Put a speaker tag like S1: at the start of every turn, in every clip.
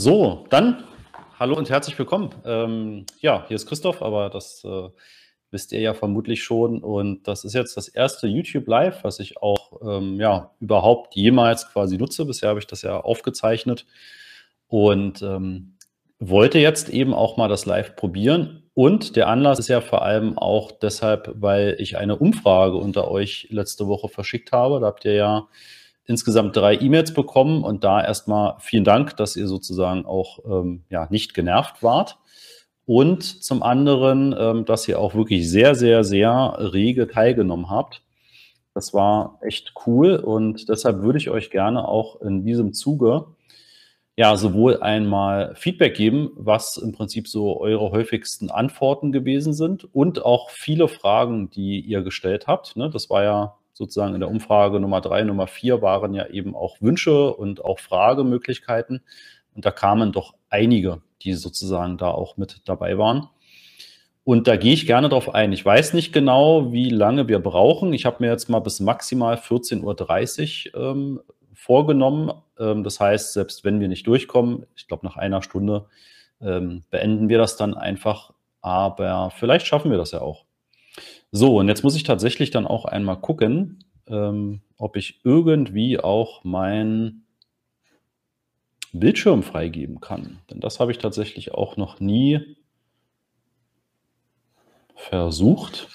S1: So, dann hallo und herzlich willkommen. Ähm, ja, hier ist Christoph, aber das äh, wisst ihr ja vermutlich schon. Und das ist jetzt das erste YouTube Live, was ich auch ähm, ja, überhaupt jemals quasi nutze. Bisher habe ich das ja aufgezeichnet und ähm, wollte jetzt eben auch mal das Live probieren. Und der Anlass ist ja vor allem auch deshalb, weil ich eine Umfrage unter euch letzte Woche verschickt habe. Da habt ihr ja insgesamt drei E-Mails bekommen und da erstmal vielen Dank, dass ihr sozusagen auch ähm, ja, nicht genervt wart. Und zum anderen, ähm, dass ihr auch wirklich sehr, sehr, sehr rege teilgenommen habt. Das war echt cool und deshalb würde ich euch gerne auch in diesem Zuge ja sowohl einmal Feedback geben, was im Prinzip so eure häufigsten Antworten gewesen sind und auch viele Fragen, die ihr gestellt habt. Ne? Das war ja sozusagen in der Umfrage Nummer drei, Nummer vier waren ja eben auch Wünsche und auch Fragemöglichkeiten. Und da kamen doch einige, die sozusagen da auch mit dabei waren. Und da gehe ich gerne drauf ein. Ich weiß nicht genau, wie lange wir brauchen. Ich habe mir jetzt mal bis maximal 14.30 Uhr ähm, vorgenommen. Ähm, das heißt, selbst wenn wir nicht durchkommen, ich glaube, nach einer Stunde ähm, beenden wir das dann einfach. Aber vielleicht schaffen wir das ja auch. So, und jetzt muss ich tatsächlich dann auch einmal gucken, ähm, ob ich irgendwie auch mein Bildschirm freigeben kann. Denn das habe ich tatsächlich auch noch nie versucht.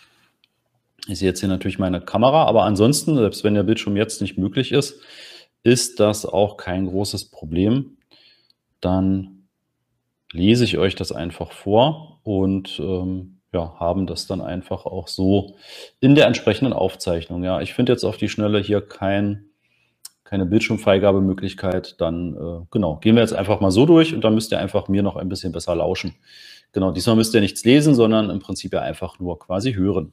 S1: Ich sehe jetzt hier natürlich meine Kamera, aber ansonsten, selbst wenn der Bildschirm jetzt nicht möglich ist, ist das auch kein großes Problem. Dann lese ich euch das einfach vor und ähm, ja, haben das dann einfach auch so in der entsprechenden Aufzeichnung. Ja, ich finde jetzt auf die Schnelle hier kein, keine Bildschirmfreigabemöglichkeit. Dann, äh, genau, gehen wir jetzt einfach mal so durch und dann müsst ihr einfach mir noch ein bisschen besser lauschen. Genau, diesmal müsst ihr nichts lesen, sondern im Prinzip ja einfach nur quasi hören.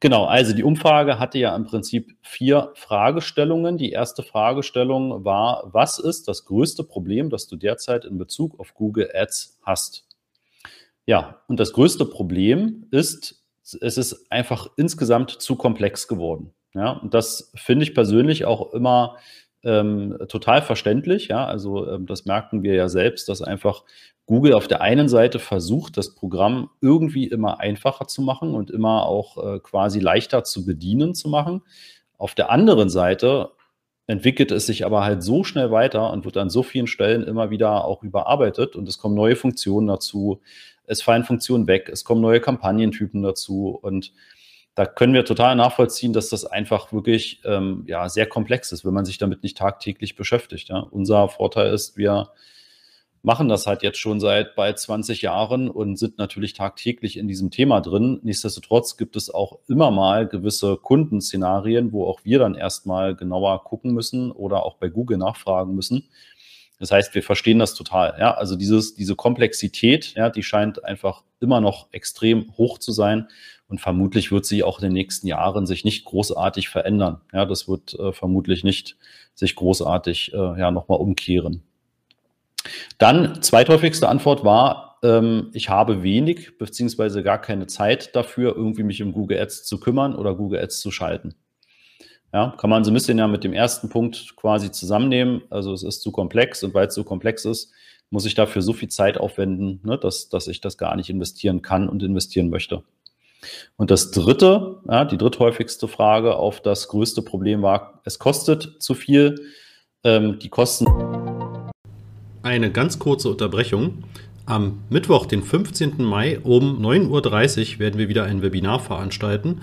S1: Genau, also die Umfrage hatte ja im Prinzip vier Fragestellungen. Die erste Fragestellung war, was ist das größte Problem, das du derzeit in Bezug auf Google Ads hast? Ja, und das größte Problem ist, es ist einfach insgesamt zu komplex geworden. Ja, und das finde ich persönlich auch immer ähm, total verständlich. Ja, also ähm, das merken wir ja selbst, dass einfach Google auf der einen Seite versucht, das Programm irgendwie immer einfacher zu machen und immer auch äh, quasi leichter zu bedienen zu machen. Auf der anderen Seite entwickelt es sich aber halt so schnell weiter und wird an so vielen Stellen immer wieder auch überarbeitet und es kommen neue Funktionen dazu es fallen Funktionen weg, es kommen neue Kampagnentypen dazu und da können wir total nachvollziehen, dass das einfach wirklich ähm, ja, sehr komplex ist, wenn man sich damit nicht tagtäglich beschäftigt. Ja. Unser Vorteil ist, wir machen das halt jetzt schon seit bald 20 Jahren und sind natürlich tagtäglich in diesem Thema drin. Nichtsdestotrotz gibt es auch immer mal gewisse Kundenszenarien, wo auch wir dann erstmal genauer gucken müssen oder auch bei Google nachfragen müssen. Das heißt, wir verstehen das total. Ja, also dieses, diese Komplexität, ja, die scheint einfach immer noch extrem hoch zu sein. Und vermutlich wird sie auch in den nächsten Jahren sich nicht großartig verändern. Ja, das wird äh, vermutlich nicht sich großartig äh, ja, nochmal umkehren. Dann, zweithäufigste Antwort war, ähm, ich habe wenig beziehungsweise gar keine Zeit dafür, irgendwie mich um Google Ads zu kümmern oder Google Ads zu schalten. Ja, kann man so ein bisschen ja mit dem ersten Punkt quasi zusammennehmen. Also es ist zu komplex und weil es so komplex ist, muss ich dafür so viel Zeit aufwenden, ne, dass, dass ich das gar nicht investieren kann und investieren möchte. Und das dritte, ja, die dritthäufigste Frage auf das größte Problem war, es kostet zu viel. Ähm, die Kosten.
S2: Eine ganz kurze Unterbrechung. Am Mittwoch, den 15. Mai um 9.30 Uhr werden wir wieder ein Webinar veranstalten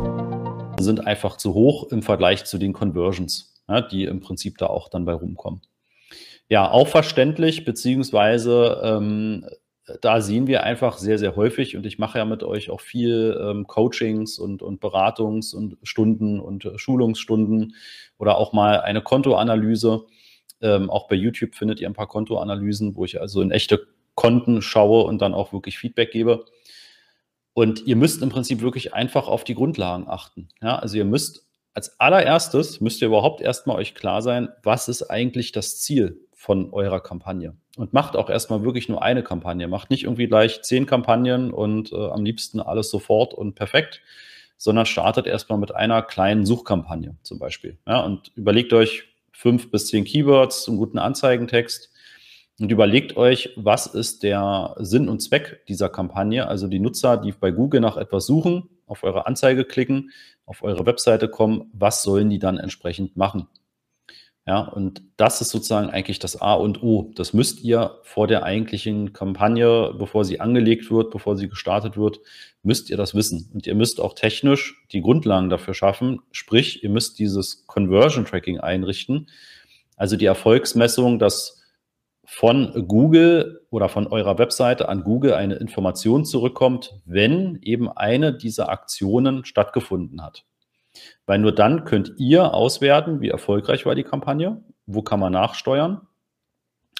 S1: sind einfach zu hoch im Vergleich zu den Conversions, ja, die im Prinzip da auch dann bei rumkommen. Ja, auch verständlich, beziehungsweise ähm, da sehen wir einfach sehr, sehr häufig und ich mache ja mit euch auch viel ähm, Coachings und, und Beratungs- und Stunden und Schulungsstunden oder auch mal eine Kontoanalyse. Ähm, auch bei YouTube findet ihr ein paar Kontoanalysen, wo ich also in echte Konten schaue und dann auch wirklich Feedback gebe. Und ihr müsst im Prinzip wirklich einfach auf die Grundlagen achten. Ja, also ihr müsst als allererstes müsst ihr überhaupt erstmal euch klar sein, was ist eigentlich das Ziel von eurer Kampagne. Und macht auch erstmal wirklich nur eine Kampagne. Macht nicht irgendwie gleich zehn Kampagnen und äh, am liebsten alles sofort und perfekt, sondern startet erstmal mit einer kleinen Suchkampagne zum Beispiel. Ja, und überlegt euch fünf bis zehn Keywords, einen guten Anzeigentext und überlegt euch, was ist der Sinn und Zweck dieser Kampagne. Also die Nutzer, die bei Google nach etwas suchen, auf eure Anzeige klicken, auf eure Webseite kommen, was sollen die dann entsprechend machen? Ja, und das ist sozusagen eigentlich das A und O. Das müsst ihr vor der eigentlichen Kampagne, bevor sie angelegt wird, bevor sie gestartet wird, müsst ihr das wissen. Und ihr müsst auch technisch die Grundlagen dafür schaffen. Sprich, ihr müsst dieses Conversion Tracking einrichten. Also die Erfolgsmessung, dass von Google oder von eurer Webseite an Google eine Information zurückkommt, wenn eben eine dieser Aktionen stattgefunden hat. Weil nur dann könnt ihr auswerten, wie erfolgreich war die Kampagne, wo kann man nachsteuern.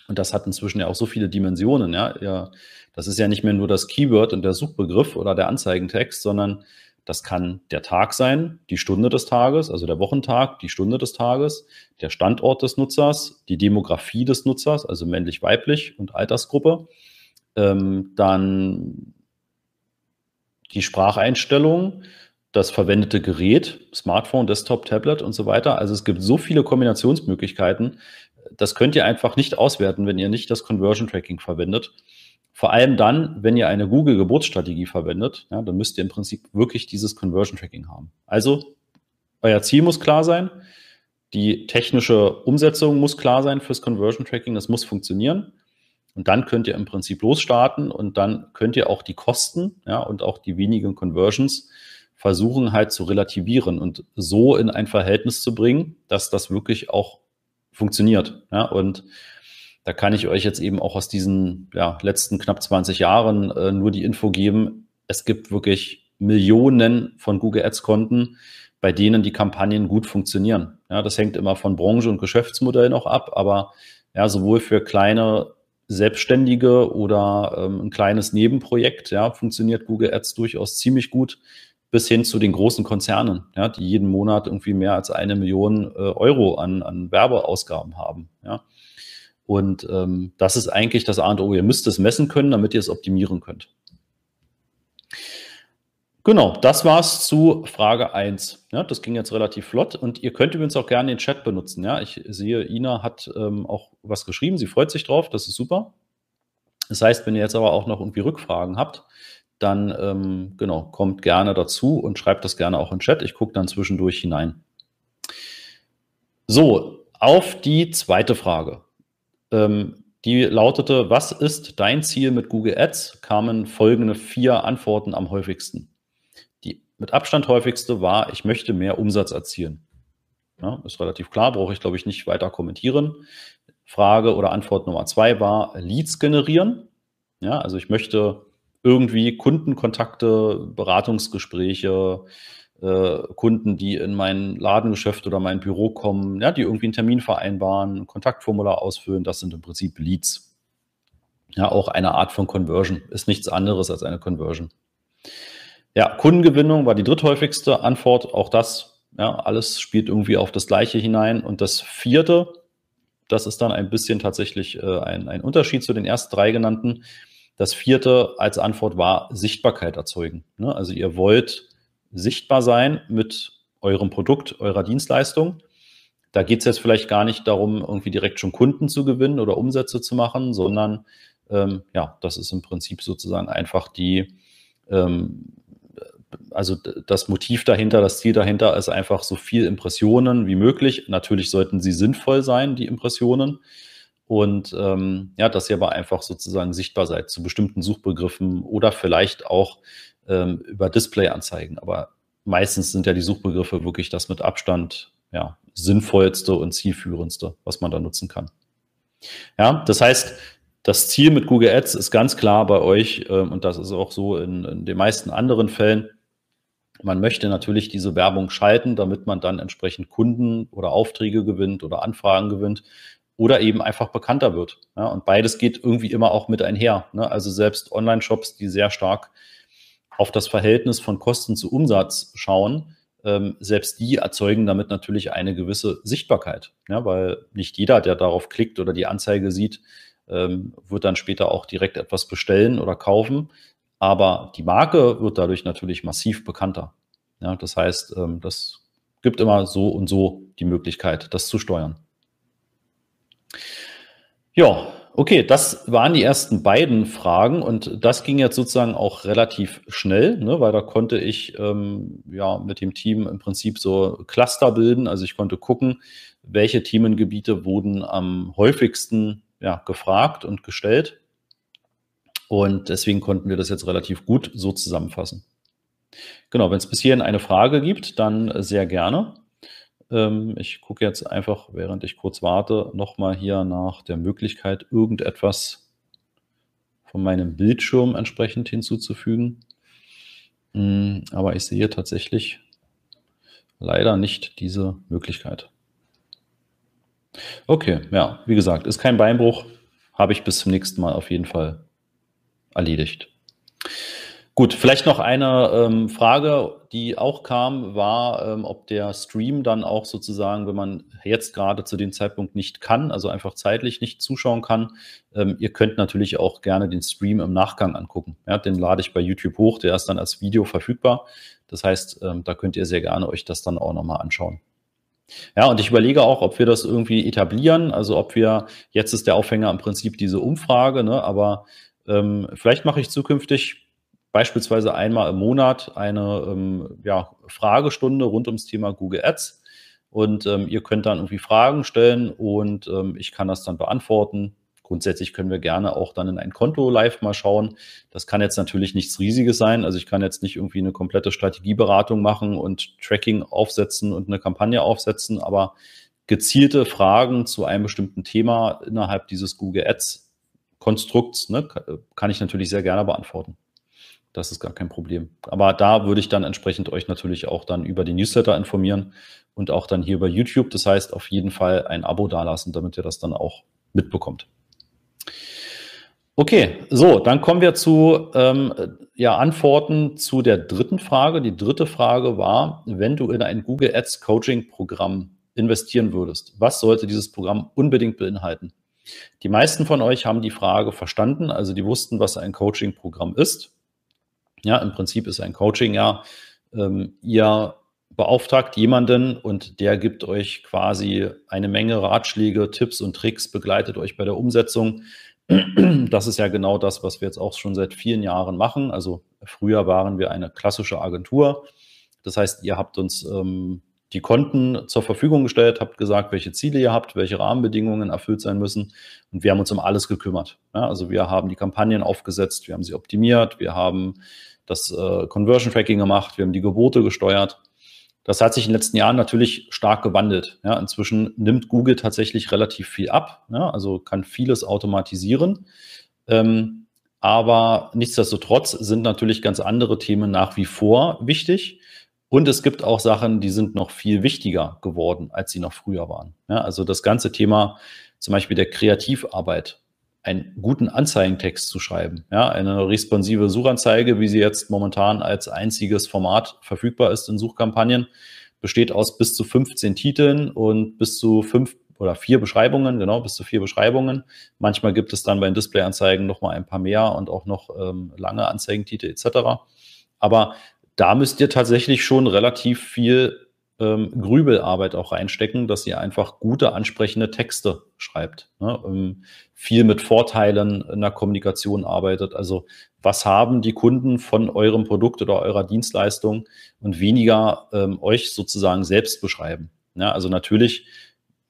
S1: Und das hat inzwischen ja auch so viele Dimensionen. Ja, das ist ja nicht mehr nur das Keyword und der Suchbegriff oder der Anzeigentext, sondern das kann der Tag sein, die Stunde des Tages, also der Wochentag, die Stunde des Tages, der Standort des Nutzers, die Demografie des Nutzers, also männlich, weiblich und Altersgruppe. Ähm, dann die Spracheinstellung, das verwendete Gerät, Smartphone, Desktop, Tablet und so weiter. Also es gibt so viele Kombinationsmöglichkeiten. Das könnt ihr einfach nicht auswerten, wenn ihr nicht das Conversion Tracking verwendet. Vor allem dann, wenn ihr eine Google-Geburtsstrategie verwendet, ja, dann müsst ihr im Prinzip wirklich dieses Conversion Tracking haben. Also, euer Ziel muss klar sein, die technische Umsetzung muss klar sein fürs Conversion Tracking, das muss funktionieren. Und dann könnt ihr im Prinzip losstarten und dann könnt ihr auch die Kosten ja, und auch die wenigen Conversions versuchen halt zu relativieren und so in ein Verhältnis zu bringen, dass das wirklich auch funktioniert. Ja, und da kann ich euch jetzt eben auch aus diesen ja, letzten knapp 20 Jahren äh, nur die Info geben. Es gibt wirklich Millionen von Google Ads Konten, bei denen die Kampagnen gut funktionieren. Ja, das hängt immer von Branche und Geschäftsmodell noch ab, aber ja, sowohl für kleine Selbstständige oder ähm, ein kleines Nebenprojekt, ja, funktioniert Google Ads durchaus ziemlich gut, bis hin zu den großen Konzernen, ja, die jeden Monat irgendwie mehr als eine Million äh, Euro an, an Werbeausgaben haben. Ja. Und ähm, das ist eigentlich das A und O. Ihr müsst es messen können, damit ihr es optimieren könnt. Genau, das war's zu Frage 1. Ja, das ging jetzt relativ flott und ihr könnt übrigens auch gerne den Chat benutzen. Ja, ich sehe, Ina hat ähm, auch was geschrieben, sie freut sich drauf, das ist super. Das heißt, wenn ihr jetzt aber auch noch irgendwie Rückfragen habt, dann ähm, genau, kommt gerne dazu und schreibt das gerne auch in Chat. Ich gucke dann zwischendurch hinein. So, auf die zweite Frage. Ähm, die lautete, was ist dein Ziel mit Google Ads? Kamen folgende vier Antworten am häufigsten. Die mit Abstand häufigste war, ich möchte mehr Umsatz erzielen. Ja, ist relativ klar, brauche ich, glaube ich, nicht weiter kommentieren. Frage oder Antwort Nummer zwei war Leads generieren. Ja, also ich möchte irgendwie Kundenkontakte, Beratungsgespräche, Kunden, die in mein Ladengeschäft oder mein Büro kommen, ja, die irgendwie einen Termin vereinbaren, ein Kontaktformular ausfüllen, das sind im Prinzip Leads. Ja, auch eine Art von Conversion, ist nichts anderes als eine Conversion. Ja, Kundengewinnung war die dritthäufigste Antwort, auch das, ja, alles spielt irgendwie auf das Gleiche hinein. Und das vierte, das ist dann ein bisschen tatsächlich äh, ein, ein Unterschied zu den ersten drei genannten. Das vierte als Antwort war Sichtbarkeit erzeugen. Ne? Also ihr wollt sichtbar sein mit eurem Produkt, eurer Dienstleistung. Da geht es jetzt vielleicht gar nicht darum, irgendwie direkt schon Kunden zu gewinnen oder Umsätze zu machen, sondern ähm, ja, das ist im Prinzip sozusagen einfach die, ähm, also das Motiv dahinter, das Ziel dahinter ist einfach so viel Impressionen wie möglich. Natürlich sollten sie sinnvoll sein, die Impressionen. Und ähm, ja, dass ihr aber einfach sozusagen sichtbar seid zu bestimmten Suchbegriffen oder vielleicht auch ähm, über Display-Anzeigen. Aber meistens sind ja die Suchbegriffe wirklich das mit Abstand ja, sinnvollste und zielführendste, was man da nutzen kann. Ja, das heißt, das Ziel mit Google Ads ist ganz klar bei euch ähm, und das ist auch so in, in den meisten anderen Fällen. Man möchte natürlich diese Werbung schalten, damit man dann entsprechend Kunden oder Aufträge gewinnt oder Anfragen gewinnt. oder eben einfach bekannter wird. Ja, und beides geht irgendwie immer auch mit einher. Ne? Also selbst Online-Shops, die sehr stark auf das Verhältnis von Kosten zu Umsatz schauen, ähm, selbst die erzeugen damit natürlich eine gewisse Sichtbarkeit. Ja, weil nicht jeder, der darauf klickt oder die Anzeige sieht, ähm, wird dann später auch direkt etwas bestellen oder kaufen. Aber die Marke wird dadurch natürlich massiv bekannter. Ja, das heißt, ähm, das gibt immer so und so die Möglichkeit, das zu steuern. Ja, okay, das waren die ersten beiden Fragen und das ging jetzt sozusagen auch relativ schnell, ne, weil da konnte ich ähm, ja mit dem Team im Prinzip so Cluster bilden. Also ich konnte gucken, welche Themengebiete wurden am häufigsten ja, gefragt und gestellt. Und deswegen konnten wir das jetzt relativ gut so zusammenfassen. Genau, wenn es bis hierhin eine Frage gibt, dann sehr gerne. Ähm, ich gucke jetzt einfach, während ich kurz warte, nochmal hier nach der Möglichkeit, irgendetwas von meinem Bildschirm entsprechend hinzuzufügen. Hm, aber ich sehe tatsächlich leider nicht diese Möglichkeit. Okay, ja, wie gesagt, ist kein Beinbruch. Habe ich bis zum nächsten Mal auf jeden Fall erledigt. Gut, vielleicht noch eine ähm, Frage, die auch kam, war, ähm, ob der Stream dann auch sozusagen, wenn man jetzt gerade zu dem Zeitpunkt nicht kann, also einfach zeitlich nicht zuschauen kann, ähm, ihr könnt natürlich auch gerne den Stream im Nachgang angucken. Ja, den lade ich bei YouTube hoch, der ist dann als Video verfügbar. Das heißt, ähm, da könnt ihr sehr gerne euch das dann auch nochmal anschauen. Ja, und ich überlege auch, ob wir das irgendwie etablieren, also ob wir, jetzt ist der Aufhänger im Prinzip diese Umfrage, ne, aber ähm, vielleicht mache ich zukünftig beispielsweise einmal im Monat eine ähm, ja, Fragestunde rund ums Thema Google Ads. Und ähm, ihr könnt dann irgendwie Fragen stellen und ähm, ich kann das dann beantworten. Grundsätzlich können wir gerne auch dann in ein Konto live mal schauen. Das kann jetzt natürlich nichts Riesiges sein. Also ich kann jetzt nicht irgendwie eine komplette Strategieberatung machen und Tracking aufsetzen und eine Kampagne aufsetzen, aber gezielte Fragen zu einem bestimmten Thema innerhalb dieses Google Ads Konstrukts ne, kann ich natürlich sehr gerne beantworten. Das ist gar kein Problem. Aber da würde ich dann entsprechend euch natürlich auch dann über die Newsletter informieren und auch dann hier über YouTube. Das heißt, auf jeden Fall ein Abo dalassen, damit ihr das dann auch mitbekommt. Okay, so, dann kommen wir zu ähm, ja, Antworten zu der dritten Frage. Die dritte Frage war, wenn du in ein Google Ads Coaching Programm investieren würdest, was sollte dieses Programm unbedingt beinhalten? Die meisten von euch haben die Frage verstanden, also die wussten, was ein Coaching Programm ist. Ja, im Prinzip ist ein Coaching ja, ähm, ihr beauftragt jemanden und der gibt euch quasi eine Menge Ratschläge, Tipps und Tricks, begleitet euch bei der Umsetzung. Das ist ja genau das, was wir jetzt auch schon seit vielen Jahren machen. Also früher waren wir eine klassische Agentur. Das heißt, ihr habt uns ähm, die Konten zur Verfügung gestellt, habt gesagt, welche Ziele ihr habt, welche Rahmenbedingungen erfüllt sein müssen. Und wir haben uns um alles gekümmert. Ja, also wir haben die Kampagnen aufgesetzt, wir haben sie optimiert, wir haben das äh, Conversion Tracking gemacht, wir haben die Gebote gesteuert. Das hat sich in den letzten Jahren natürlich stark gewandelt. Ja, inzwischen nimmt Google tatsächlich relativ viel ab, ja, also kann vieles automatisieren. Ähm, aber nichtsdestotrotz sind natürlich ganz andere Themen nach wie vor wichtig. Und es gibt auch Sachen, die sind noch viel wichtiger geworden, als sie noch früher waren. Ja, also das ganze Thema zum Beispiel der Kreativarbeit einen guten Anzeigentext zu schreiben. Ja, eine responsive Suchanzeige, wie sie jetzt momentan als einziges Format verfügbar ist in Suchkampagnen, besteht aus bis zu 15 Titeln und bis zu fünf oder vier Beschreibungen, genau, bis zu vier Beschreibungen. Manchmal gibt es dann bei den Displayanzeigen noch mal ein paar mehr und auch noch ähm, lange Anzeigentitel etc. Aber da müsst ihr tatsächlich schon relativ viel ähm, Grübelarbeit auch reinstecken, dass ihr einfach gute, ansprechende Texte schreibt. Ne? Ähm, viel mit Vorteilen in der Kommunikation arbeitet. Also was haben die Kunden von eurem Produkt oder eurer Dienstleistung und weniger ähm, euch sozusagen selbst beschreiben. Ja, also natürlich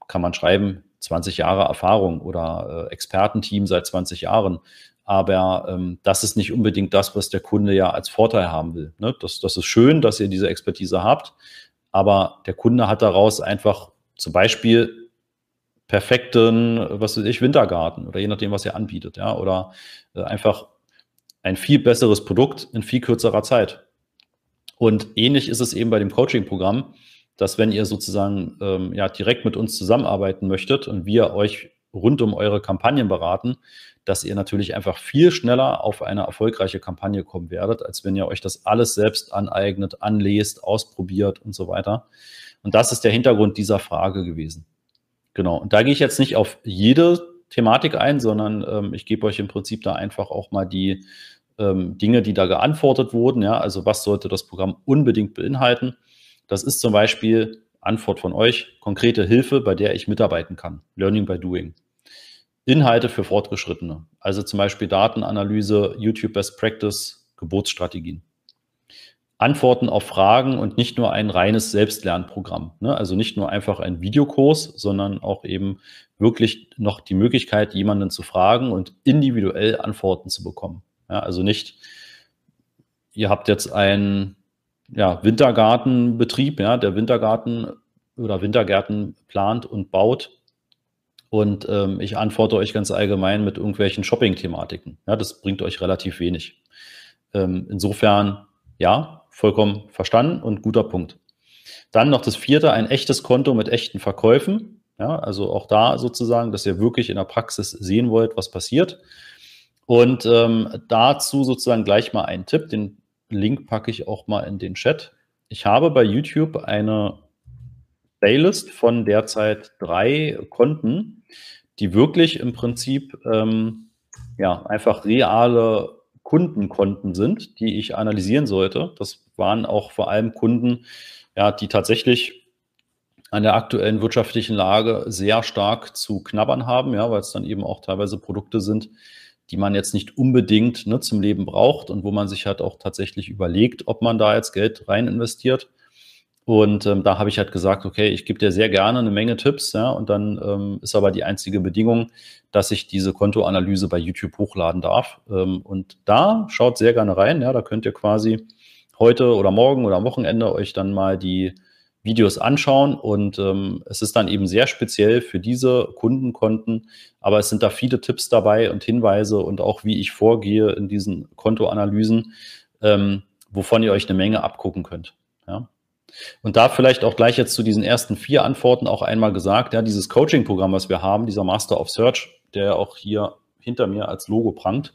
S1: kann man schreiben, 20 Jahre Erfahrung oder äh, Expertenteam seit 20 Jahren. Aber ähm, das ist nicht unbedingt das, was der Kunde ja als Vorteil haben will. Ne? Das, das ist schön, dass ihr diese Expertise habt, aber der Kunde hat daraus einfach zum Beispiel perfekten, was weiß ich, Wintergarten oder je nachdem, was er anbietet, ja, oder äh, einfach ein viel besseres Produkt in viel kürzerer Zeit. Und ähnlich ist es eben bei dem Coaching-Programm, dass wenn ihr sozusagen ähm, ja direkt mit uns zusammenarbeiten möchtet und wir euch rund um eure Kampagnen beraten, dass ihr natürlich einfach viel schneller auf eine erfolgreiche Kampagne kommen werdet, als wenn ihr euch das alles selbst aneignet, anlest, ausprobiert und so weiter. Und das ist der Hintergrund dieser Frage gewesen. Genau. Und da gehe ich jetzt nicht auf jede Thematik ein, sondern ähm, ich gebe euch im Prinzip da einfach auch mal die ähm, Dinge, die da geantwortet wurden. Ja, also was sollte das Programm unbedingt beinhalten? Das ist zum Beispiel Antwort von euch, konkrete Hilfe, bei der ich mitarbeiten kann. Learning by Doing. Inhalte für Fortgeschrittene, also zum Beispiel Datenanalyse, YouTube Best Practice, Geburtsstrategien. Antworten auf Fragen und nicht nur ein reines Selbstlernprogramm. Ne? Also nicht nur einfach ein Videokurs, sondern auch eben wirklich noch die Möglichkeit, jemanden zu fragen und individuell Antworten zu bekommen. Ja, also nicht, ihr habt jetzt einen ja, Wintergartenbetrieb, ja, der Wintergarten oder Wintergärten plant und baut. Und ähm, ich antworte euch ganz allgemein mit irgendwelchen Shopping-Thematiken. Ja, das bringt euch relativ wenig. Ähm, insofern, ja, vollkommen verstanden und guter Punkt. Dann noch das vierte, ein echtes Konto mit echten Verkäufen. Ja, also auch da sozusagen, dass ihr wirklich in der Praxis sehen wollt, was passiert. Und ähm, dazu sozusagen gleich mal einen Tipp, den Link packe ich auch mal in den Chat. Ich habe bei YouTube eine Playlist von derzeit drei Konten, die wirklich im Prinzip ähm, ja, einfach reale Kundenkonten sind, die ich analysieren sollte. Das waren auch vor allem Kunden, ja, die tatsächlich an der aktuellen wirtschaftlichen Lage sehr stark zu knabbern haben, ja, weil es dann eben auch teilweise Produkte sind, die man jetzt nicht unbedingt ne, zum Leben braucht und wo man sich halt auch tatsächlich überlegt, ob man da jetzt Geld rein investiert. Und ähm, da habe ich halt gesagt, okay, ich gebe dir sehr gerne eine Menge Tipps, ja, und dann ähm, ist aber die einzige Bedingung, dass ich diese Kontoanalyse bei YouTube hochladen darf. Ähm, und da schaut sehr gerne rein, ja, da könnt ihr quasi heute oder morgen oder am Wochenende euch dann mal die Videos anschauen und ähm, es ist dann eben sehr speziell für diese Kundenkonten, aber es sind da viele Tipps dabei und Hinweise und auch wie ich vorgehe in diesen Kontoanalysen, ähm, wovon ihr euch eine Menge abgucken könnt. Ja. Und da vielleicht auch gleich jetzt zu diesen ersten vier Antworten auch einmal gesagt, ja, dieses Coaching-Programm, was wir haben, dieser Master of Search, der auch hier hinter mir als Logo prangt,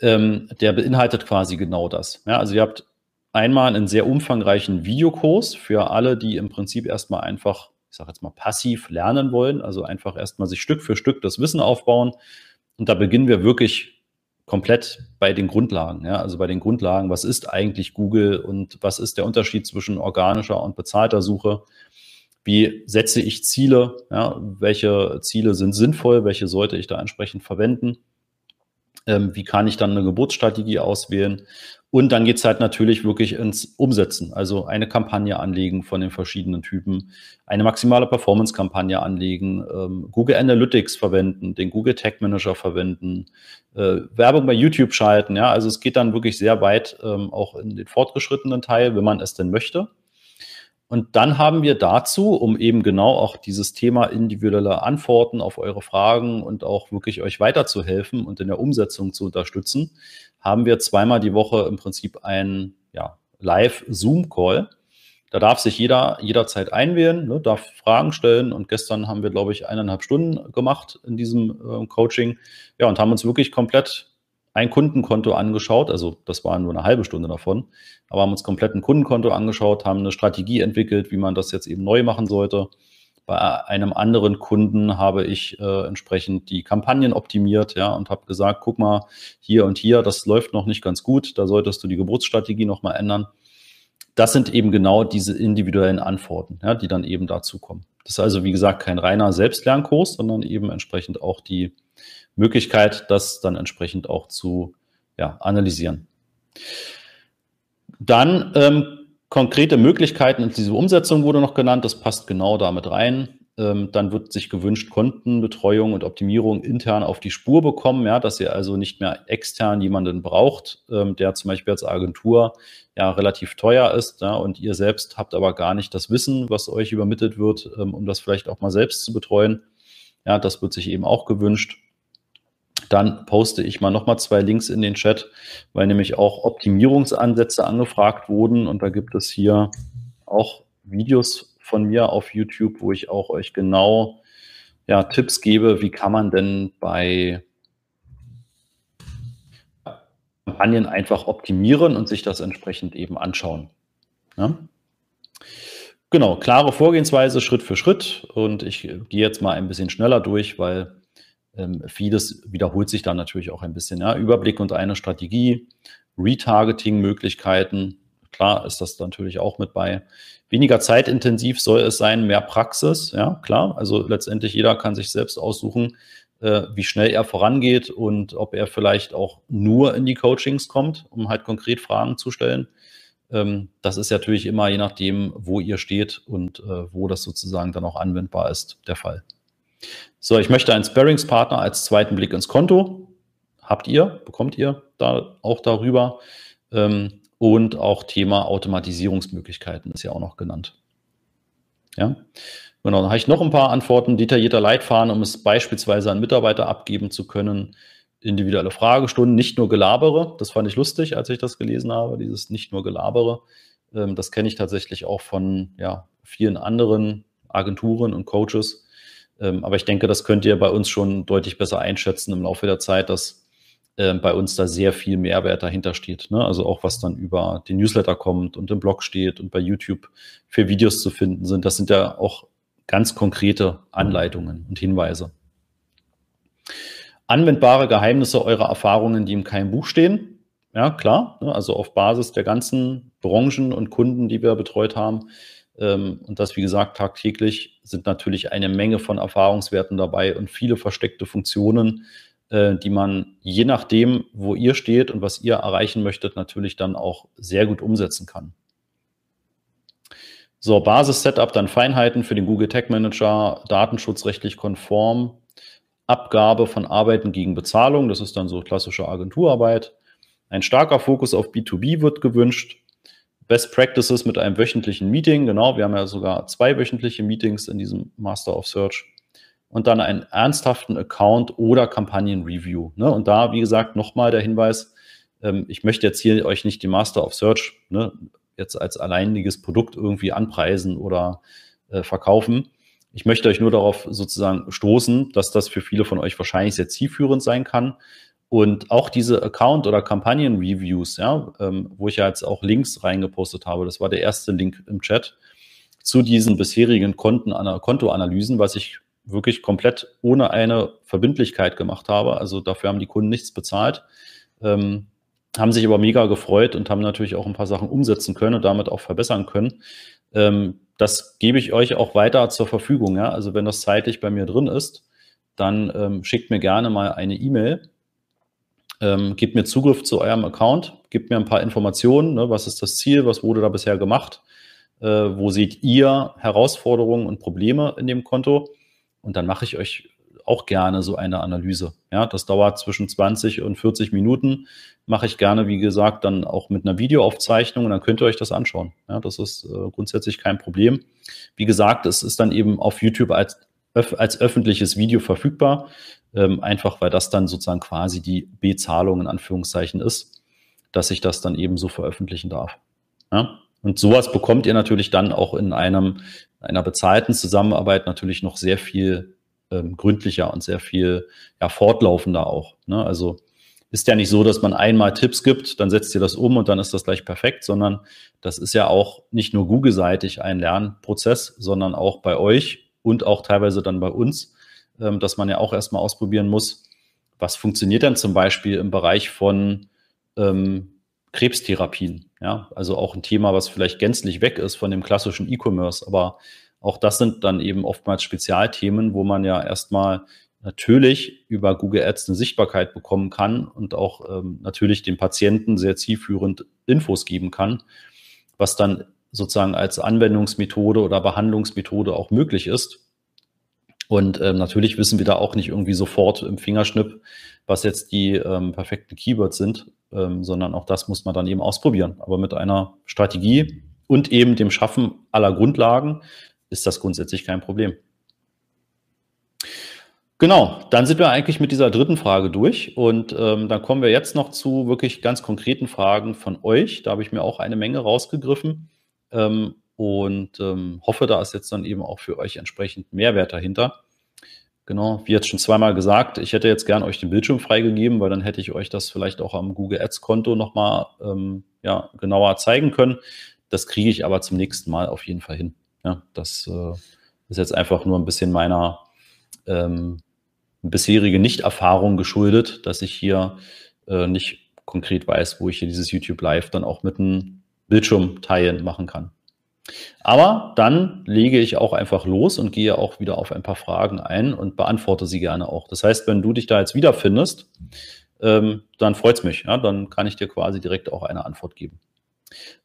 S1: ähm, der beinhaltet quasi genau das. Ja, also ihr habt einmal einen sehr umfangreichen Videokurs für alle, die im Prinzip erstmal einfach, ich sage jetzt mal, passiv lernen wollen, also einfach erstmal sich Stück für Stück das Wissen aufbauen. Und da beginnen wir wirklich komplett bei den Grundlagen, ja, also bei den Grundlagen, was ist eigentlich Google und was ist der Unterschied zwischen organischer und bezahlter Suche? Wie setze ich Ziele? Ja, welche Ziele sind sinnvoll? Welche sollte ich da entsprechend verwenden? Ähm, wie kann ich dann eine Geburtsstrategie auswählen? Und dann geht's halt natürlich wirklich ins Umsetzen, also eine Kampagne anlegen von den verschiedenen Typen, eine maximale Performance-Kampagne anlegen, ähm, Google Analytics verwenden, den Google Tag Manager verwenden, äh, Werbung bei YouTube schalten. Ja, also es geht dann wirklich sehr weit ähm, auch in den fortgeschrittenen Teil, wenn man es denn möchte. Und dann haben wir dazu, um eben genau auch dieses Thema individuelle Antworten auf eure Fragen und auch wirklich euch weiterzuhelfen und in der Umsetzung zu unterstützen, haben wir zweimal die Woche im Prinzip einen ja, Live-Zoom-Call. Da darf sich jeder jederzeit einwählen, ne, darf Fragen stellen. Und gestern haben wir, glaube ich, eineinhalb Stunden gemacht in diesem äh, Coaching. Ja, und haben uns wirklich komplett ein Kundenkonto angeschaut. Also das war nur eine halbe Stunde davon. Aber haben uns komplett ein Kundenkonto angeschaut, haben eine Strategie entwickelt, wie man das jetzt eben neu machen sollte. Bei einem anderen Kunden habe ich äh, entsprechend die Kampagnen optimiert, ja, und habe gesagt, guck mal, hier und hier, das läuft noch nicht ganz gut, da solltest du die Geburtsstrategie nochmal ändern. Das sind eben genau diese individuellen Antworten, ja, die dann eben dazu kommen. Das ist also, wie gesagt, kein reiner Selbstlernkurs, sondern eben entsprechend auch die Möglichkeit, das dann entsprechend auch zu ja, analysieren. Dann ähm, Konkrete Möglichkeiten und diese Umsetzung wurde noch genannt, das passt genau damit rein. Ähm, dann wird sich gewünscht, Kontenbetreuung und Optimierung intern auf die Spur bekommen, ja, dass ihr also nicht mehr extern jemanden braucht, ähm, der zum Beispiel als Agentur ja relativ teuer ist, ja, und ihr selbst habt aber gar nicht das Wissen, was euch übermittelt wird, ähm, um das vielleicht auch mal selbst zu betreuen. Ja, das wird sich eben auch gewünscht. Dann poste ich mal nochmal zwei Links in den Chat, weil nämlich auch Optimierungsansätze angefragt wurden. Und da gibt es hier auch Videos von mir auf YouTube, wo ich auch euch genau ja, Tipps gebe, wie kann man denn bei Kampagnen einfach optimieren und sich das entsprechend eben anschauen. Ja? Genau, klare Vorgehensweise Schritt für Schritt und ich gehe jetzt mal ein bisschen schneller durch, weil ähm, vieles wiederholt sich dann natürlich auch ein bisschen. Ja? Überblick und eine Strategie, Retargeting-Möglichkeiten, klar ist das natürlich auch mit bei. Weniger zeitintensiv soll es sein, mehr Praxis, ja, klar. Also letztendlich jeder kann sich selbst aussuchen, äh, wie schnell er vorangeht und ob er vielleicht auch nur in die Coachings kommt, um halt konkret Fragen zu stellen. Ähm, das ist natürlich immer je nachdem, wo ihr steht und äh, wo das sozusagen dann auch anwendbar ist, der Fall. So, ich möchte einen Sparringspartner als zweiten Blick ins Konto. Habt ihr, bekommt ihr da auch darüber. Ähm, und auch Thema Automatisierungsmöglichkeiten ist ja auch noch genannt. Ja, genau. Dann habe ich noch ein paar Antworten. Detaillierter Leitfaden, um es beispielsweise an Mitarbeiter abgeben zu können. Individuelle Fragestunden, nicht nur Gelabere. Das fand ich lustig, als ich das gelesen habe, dieses nicht nur Gelabere. Ähm, das kenne ich tatsächlich auch von ja, vielen anderen Agenturen und Coaches. Ähm, aber ich denke, das könnt ihr bei uns schon deutlich besser einschätzen im Laufe der Zeit, dass äh, bei uns da sehr viel Mehrwert dahinter steht. Ne? Also auch was dann über den Newsletter kommt und im Blog steht und bei YouTube für Videos zu finden sind. Das sind ja auch ganz konkrete Anleitungen und Hinweise. Anwendbare Geheimnisse eurer Erfahrungen, die im keinem Buch stehen. Ja, klar. Ne? Also auf Basis der ganzen Branchen und Kunden, die wir betreut haben. Ähm, und das, wie gesagt, tagtäglich sind natürlich eine Menge von Erfahrungswerten dabei und viele versteckte Funktionen, äh, die man je nachdem, wo ihr steht und was ihr erreichen möchtet, natürlich dann auch sehr gut umsetzen kann. So, Basis-Setup, dann Feinheiten für den Google Tag Manager, datenschutzrechtlich konform, Abgabe von Arbeiten gegen Bezahlung, das ist dann so klassische Agenturarbeit. Ein starker Fokus auf B2B wird gewünscht. Best Practices mit einem wöchentlichen Meeting, genau, wir haben ja sogar zwei wöchentliche Meetings in diesem Master of Search und dann einen ernsthaften Account oder Kampagnen-Review. Ne? Und da, wie gesagt, nochmal der Hinweis, ähm, ich möchte jetzt hier euch nicht die Master of Search ne, jetzt als alleiniges Produkt irgendwie anpreisen oder äh, verkaufen. Ich möchte euch nur darauf sozusagen stoßen, dass das für viele von euch wahrscheinlich sehr zielführend sein kann. Und auch diese Account- oder Kampagnen-Reviews, ja, ähm, wo ich ja jetzt auch Links reingepostet habe, das war der erste Link im Chat zu diesen bisherigen Konten, Kontoanalysen, was ich wirklich komplett ohne eine Verbindlichkeit gemacht habe. Also dafür haben die Kunden nichts bezahlt, ähm, haben sich aber mega gefreut und haben natürlich auch ein paar Sachen umsetzen können und damit auch verbessern können. Ähm, das gebe ich euch auch weiter zur Verfügung. Ja? Also wenn das zeitlich bei mir drin ist, dann ähm, schickt mir gerne mal eine E-Mail, ähm, gebt mir Zugriff zu eurem Account, gebt mir ein paar Informationen, ne? was ist das Ziel, was wurde da bisher gemacht, äh, wo seht ihr Herausforderungen und Probleme in dem Konto und dann mache ich euch auch gerne so eine Analyse. Ja, das dauert zwischen 20 und 40 Minuten. Mache ich gerne, wie gesagt, dann auch mit einer Videoaufzeichnung und dann könnt ihr euch das anschauen. Ja, das ist äh, grundsätzlich kein Problem. Wie gesagt, es ist dann eben auf YouTube als, als öffentliches Video verfügbar. Ähm, einfach weil das dann sozusagen quasi die Bezahlung in Anführungszeichen ist, dass ich das dann eben so veröffentlichen darf. Ja? Und sowas bekommt ihr natürlich dann auch in einem einer bezahlten Zusammenarbeit natürlich noch sehr viel ähm, gründlicher und sehr viel ja, fortlaufender auch. Ne? Also ist ja nicht so, dass man einmal Tipps gibt, dann setzt ihr das um und dann ist das gleich perfekt, sondern das ist ja auch nicht nur Google-seitig ein Lernprozess, sondern auch bei euch und auch teilweise dann bei uns, ähm, dass man ja auch erstmal ausprobieren muss, was funktioniert denn zum Beispiel im Bereich von ähm, Krebstherapien. Ja, also auch ein Thema, was vielleicht gänzlich weg ist von dem klassischen E-Commerce. Aber auch das sind dann eben oftmals Spezialthemen, wo man ja erstmal natürlich über Google Ads eine Sichtbarkeit bekommen kann und auch ähm, natürlich den Patienten sehr zielführend Infos geben kann, was dann sozusagen als Anwendungsmethode oder Behandlungsmethode auch möglich ist. Und ähm, natürlich wissen wir da auch nicht irgendwie sofort im Fingerschnipp, was jetzt die ähm, perfekten Keywords sind, ähm, sondern auch das muss man dann eben ausprobieren. Aber mit einer Strategie und eben dem Schaffen aller Grundlagen ist das grundsätzlich kein Problem. Genau, dann sind wir eigentlich mit dieser dritten Frage durch und ähm, dann kommen wir jetzt noch zu wirklich ganz konkreten Fragen von euch. Da habe ich mir auch eine Menge rausgegriffen ähm, und ähm, hoffe, da ist jetzt dann eben auch für euch entsprechend Mehrwert dahinter. Genau, wie jetzt schon zweimal gesagt, ich hätte jetzt gern euch den Bildschirm freigegeben, weil dann hätte ich euch das vielleicht auch am Google Ads Konto nochmal ähm, ja, genauer zeigen können. Das kriege ich aber zum nächsten Mal auf jeden Fall hin. Ja, das äh, ist jetzt einfach nur ein bisschen meiner ähm, bisherige Nichterfahrung geschuldet, dass ich hier äh, nicht konkret weiß, wo ich hier dieses YouTube Live dann auch mit einem Bildschirm teilen machen kann. Aber dann lege ich auch einfach los und gehe auch wieder auf ein paar Fragen ein und beantworte sie gerne auch. Das heißt, wenn du dich da jetzt wiederfindest, ähm, dann freut es mich. Ja? Dann kann ich dir quasi direkt auch eine Antwort geben.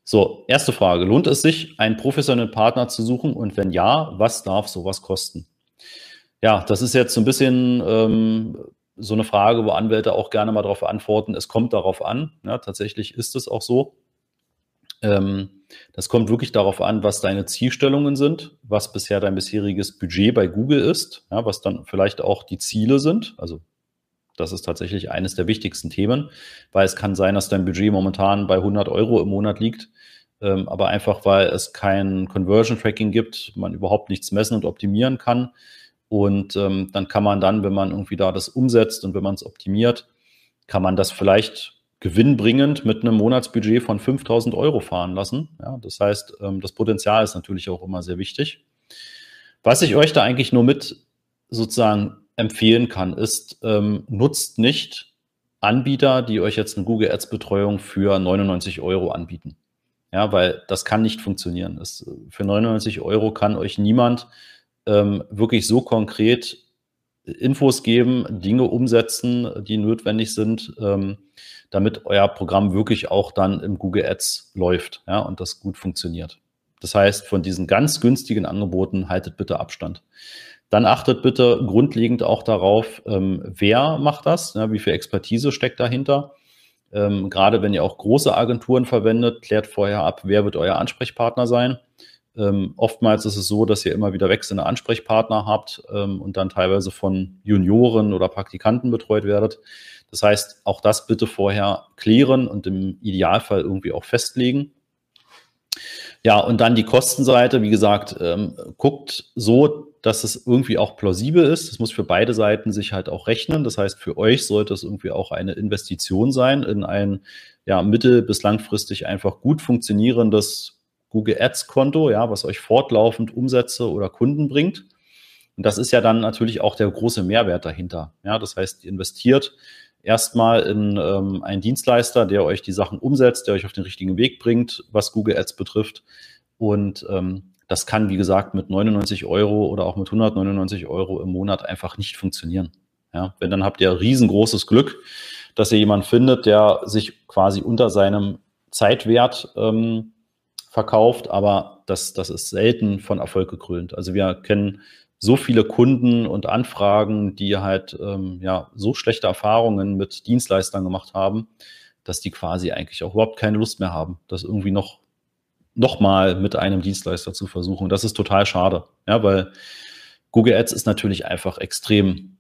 S1: So, erste Frage. Lohnt es sich, einen professionellen Partner zu suchen? Und wenn ja, was darf sowas kosten? Ja, das ist jetzt so ein bisschen ähm, so eine Frage, wo Anwälte auch gerne mal darauf antworten. Es kommt darauf an. Ja, tatsächlich ist es auch so. Ähm, das kommt wirklich darauf an, was deine Zielstellungen sind, was bisher dein bisheriges Budget bei Google ist, ja, was dann vielleicht auch die Ziele sind. Also das ist tatsächlich eines der wichtigsten Themen, weil es kann sein, dass dein Budget momentan bei 100 Euro im Monat liegt, ähm, aber einfach weil es kein Conversion Tracking gibt, man überhaupt nichts messen und optimieren kann. Und ähm, dann kann man dann, wenn man irgendwie da das umsetzt und wenn man es optimiert, kann man das vielleicht gewinnbringend mit einem Monatsbudget von 5000 Euro fahren lassen. Ja, das heißt, ähm, das Potenzial ist natürlich auch immer sehr wichtig. Was ich euch da eigentlich nur mit sozusagen empfehlen kann, ist, ähm, nutzt nicht Anbieter, die euch jetzt eine Google Ads Betreuung für 99 Euro anbieten. Ja, weil das kann nicht funktionieren. Das, für 99 Euro kann euch niemand ähm, wirklich so konkret Infos geben, Dinge umsetzen, die notwendig sind, ähm, damit euer Programm wirklich auch dann im Google Ads läuft ja, und das gut funktioniert. Das heißt, von diesen ganz günstigen Angeboten haltet bitte Abstand. Dann achtet bitte grundlegend auch darauf, ähm, wer macht das, ja, wie viel Expertise steckt dahinter. Ähm, gerade wenn ihr auch große Agenturen verwendet, klärt vorher ab, wer wird euer Ansprechpartner sein. Ähm, oftmals ist es so, dass ihr immer wieder wechselnde Ansprechpartner habt ähm, und dann teilweise von Junioren oder Praktikanten betreut werdet. Das heißt, auch das bitte vorher klären und im Idealfall irgendwie auch festlegen. Ja, und dann die Kostenseite, wie gesagt, ähm, guckt so, dass es irgendwie auch plausibel ist. Das muss für beide Seiten sich halt auch rechnen. Das heißt, für euch sollte es irgendwie auch eine Investition sein in ein ja, mittel- bis langfristig einfach gut funktionierendes Google Ads Konto, ja, was euch fortlaufend Umsätze oder Kunden bringt. Und das ist ja dann natürlich auch der große Mehrwert dahinter. Ja, das heißt, ihr investiert erstmal in ähm, einen Dienstleister, der euch die Sachen umsetzt, der euch auf den richtigen Weg bringt, was Google Ads betrifft. Und ähm, das kann, wie gesagt, mit 99 Euro oder auch mit 199 Euro im Monat einfach nicht funktionieren. Ja, wenn dann habt ihr riesengroßes Glück, dass ihr jemanden findet, der sich quasi unter seinem Zeitwert ähm, verkauft, aber das, das ist selten von Erfolg gekrönt. Also wir kennen so viele Kunden und Anfragen, die halt ähm, ja so schlechte Erfahrungen mit Dienstleistern gemacht haben, dass die quasi eigentlich auch überhaupt keine Lust mehr haben, das irgendwie noch noch mal mit einem Dienstleister zu versuchen. Das ist total schade, ja, weil Google Ads ist natürlich einfach extrem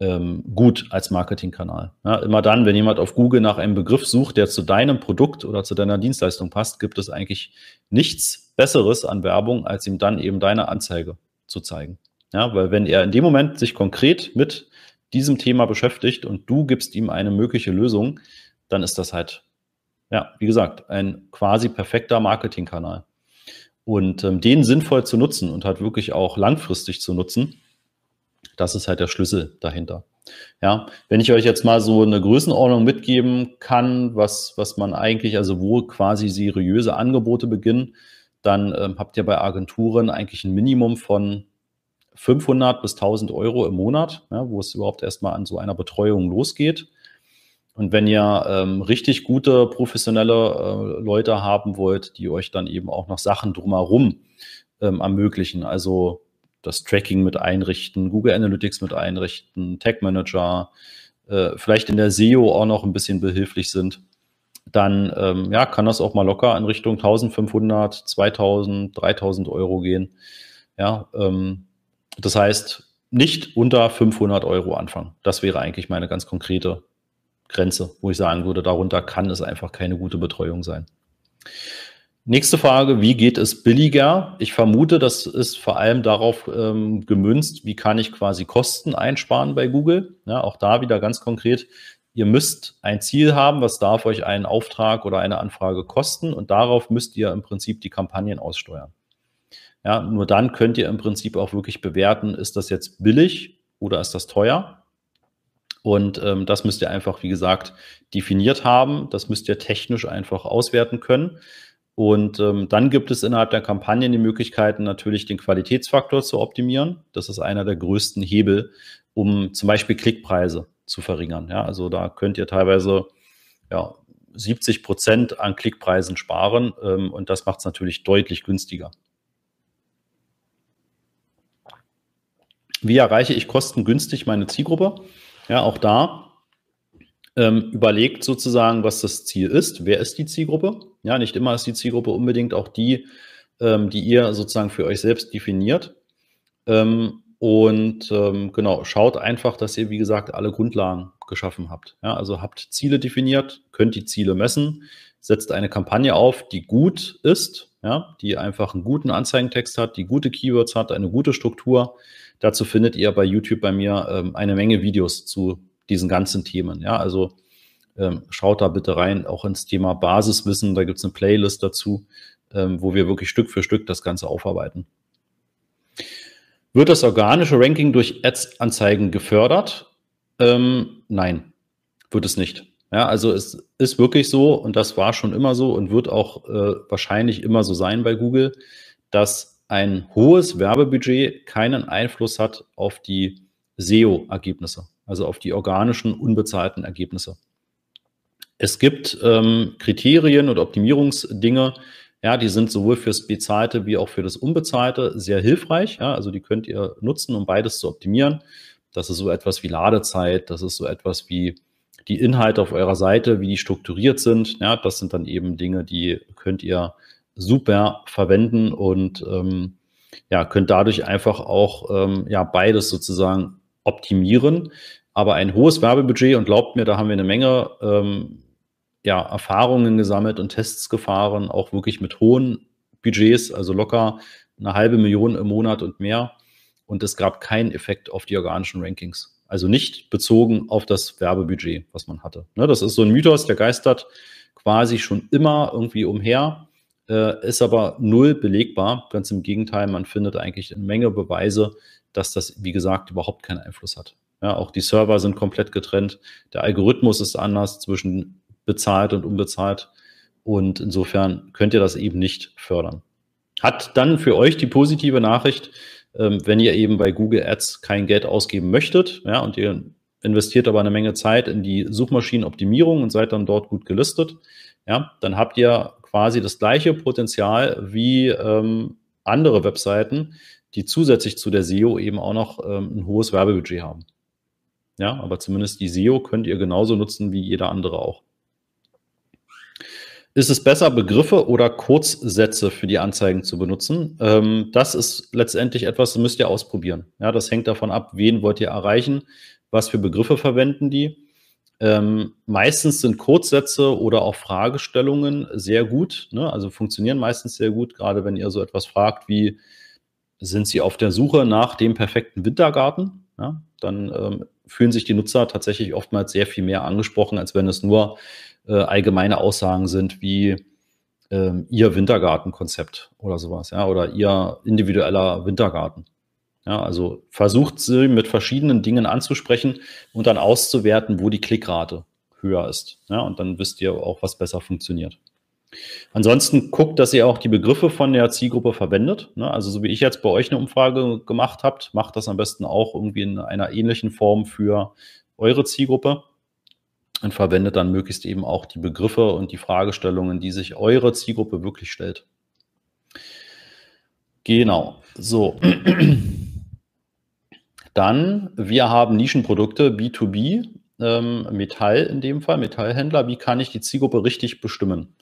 S1: ähm, gut als Marketingkanal. Ja, immer dann, wenn jemand auf Google nach einem Begriff sucht, der zu deinem Produkt oder zu deiner Dienstleistung passt, gibt es eigentlich nichts Besseres an Werbung, als ihm dann eben deine Anzeige zu zeigen. Ja, weil wenn er in dem Moment sich konkret mit diesem Thema beschäftigt und du gibst ihm eine mögliche Lösung, dann ist das halt, ja, wie gesagt, ein quasi perfekter Marketingkanal. Und ähm, den sinnvoll zu nutzen und halt wirklich auch langfristig zu nutzen, das ist halt der Schlüssel dahinter. Ja, wenn ich euch jetzt mal so eine Größenordnung mitgeben kann, was, was man eigentlich, also wo quasi seriöse Angebote beginnen, dann ähm, habt ihr bei Agenturen eigentlich ein Minimum von 500 bis 1000 Euro im Monat, ja, wo es überhaupt erstmal an so einer Betreuung losgeht. Und wenn ihr ähm, richtig gute professionelle äh, Leute haben wollt, die euch dann eben auch noch Sachen drumherum ähm, ermöglichen, also das Tracking mit einrichten, Google Analytics mit einrichten, Tag Manager, äh, vielleicht in der SEO auch noch ein bisschen behilflich sind, dann ähm, ja, kann das auch mal locker in Richtung 1500, 2000, 3000 Euro gehen. Ja, ähm, das heißt, nicht unter 500 Euro anfangen. Das wäre eigentlich meine ganz konkrete Grenze, wo ich sagen würde, darunter kann es einfach keine gute Betreuung sein. Nächste Frage, wie geht es billiger? Ich vermute, das ist vor allem darauf ähm, gemünzt, wie kann ich quasi Kosten einsparen bei Google. Ja, auch da wieder ganz konkret, ihr müsst ein Ziel haben, was darf euch einen Auftrag oder eine Anfrage kosten und darauf müsst ihr im Prinzip die Kampagnen aussteuern. Ja, nur dann könnt ihr im Prinzip auch wirklich bewerten, ist das jetzt billig oder ist das teuer? Und ähm, das müsst ihr einfach, wie gesagt, definiert haben. Das müsst ihr technisch einfach auswerten können. Und ähm, dann gibt es innerhalb der Kampagnen die Möglichkeiten, natürlich den Qualitätsfaktor zu optimieren. Das ist einer der größten Hebel, um zum Beispiel Klickpreise zu verringern. Ja, also da könnt ihr teilweise ja, 70 Prozent an Klickpreisen sparen ähm, und das macht es natürlich deutlich günstiger. Wie erreiche ich kostengünstig meine Zielgruppe? Ja, auch da ähm, überlegt sozusagen, was das Ziel ist. Wer ist die Zielgruppe? Ja, nicht immer ist die Zielgruppe unbedingt auch die, ähm, die ihr sozusagen für euch selbst definiert. Ähm, und ähm, genau, schaut einfach, dass ihr, wie gesagt, alle Grundlagen geschaffen habt. Ja, also habt Ziele definiert, könnt die Ziele messen, setzt eine Kampagne auf, die gut ist, ja, die einfach einen guten Anzeigentext hat, die gute Keywords hat, eine gute Struktur. Dazu findet ihr bei YouTube bei mir ähm, eine Menge Videos zu diesen ganzen Themen. Ja, also ähm, schaut da bitte rein, auch ins Thema Basiswissen. Da gibt es eine Playlist dazu, ähm, wo wir wirklich Stück für Stück das Ganze aufarbeiten. Wird das organische Ranking durch Ads-Anzeigen gefördert? Ähm, nein, wird es nicht. Ja, also es ist wirklich so, und das war schon immer so und wird auch äh, wahrscheinlich immer so sein bei Google, dass ein hohes Werbebudget keinen Einfluss hat auf die SEO-Ergebnisse also auf die organischen, unbezahlten Ergebnisse. Es gibt ähm, Kriterien und Optimierungsdinge, ja, die sind sowohl fürs Bezahlte wie auch für das Unbezahlte sehr hilfreich. Ja, also die könnt ihr nutzen, um beides zu optimieren. Das ist so etwas wie Ladezeit, das ist so etwas wie die Inhalte auf eurer Seite, wie die strukturiert sind. Ja, das sind dann eben Dinge, die könnt ihr super verwenden und ähm, ja, könnt dadurch einfach auch ähm, ja beides sozusagen optimieren. Aber ein hohes Werbebudget und glaubt mir, da haben wir eine Menge ähm, ja, Erfahrungen gesammelt und Tests gefahren, auch wirklich mit hohen Budgets, also locker eine halbe Million im Monat und mehr. Und es gab keinen Effekt auf die organischen Rankings. Also nicht bezogen auf das Werbebudget, was man hatte. Ne, das ist so ein Mythos, der geistert quasi schon immer irgendwie umher, äh, ist aber null belegbar. Ganz im Gegenteil, man findet eigentlich eine Menge Beweise, dass das, wie gesagt, überhaupt keinen Einfluss hat. Ja, auch die Server sind komplett getrennt. Der Algorithmus ist anders zwischen bezahlt und unbezahlt. Und insofern könnt ihr das eben nicht fördern. Hat dann für euch die positive Nachricht, ähm, wenn ihr eben bei Google Ads kein Geld ausgeben möchtet, ja, und ihr investiert aber eine Menge Zeit in die Suchmaschinenoptimierung und seid dann dort gut gelistet, ja, dann habt ihr quasi das gleiche Potenzial wie ähm, andere Webseiten, die zusätzlich zu der SEO eben auch noch ähm, ein hohes Werbebudget haben. Ja, aber zumindest die SEO könnt ihr genauso nutzen wie jeder andere auch. Ist es besser, Begriffe oder Kurzsätze für die Anzeigen zu benutzen? Ähm, das ist letztendlich etwas, das müsst ihr ausprobieren. Ja, das hängt davon ab, wen wollt ihr erreichen, was für Begriffe verwenden die. Ähm, meistens sind Kurzsätze oder auch Fragestellungen sehr gut, ne? also funktionieren meistens sehr gut, gerade wenn ihr so etwas fragt wie, sind Sie auf der Suche nach dem perfekten Wintergarten? Ja, dann ähm, fühlen sich die Nutzer tatsächlich oftmals sehr viel mehr angesprochen, als wenn es nur äh, allgemeine Aussagen sind wie ähm, Ihr Wintergartenkonzept oder sowas, ja, oder Ihr individueller Wintergarten. Ja, also versucht sie mit verschiedenen Dingen anzusprechen und dann auszuwerten, wo die Klickrate höher ist. Ja, und dann wisst ihr auch, was besser funktioniert. Ansonsten guckt, dass ihr auch die Begriffe von der Zielgruppe verwendet. Ne? Also so wie ich jetzt bei euch eine Umfrage gemacht habt, macht das am besten auch irgendwie in einer ähnlichen Form für eure Zielgruppe und verwendet dann möglichst eben auch die Begriffe und die Fragestellungen, die sich eure Zielgruppe wirklich stellt. Genau, so. Dann, wir haben Nischenprodukte, B2B, ähm, Metall in dem Fall, Metallhändler. Wie kann ich die Zielgruppe richtig bestimmen?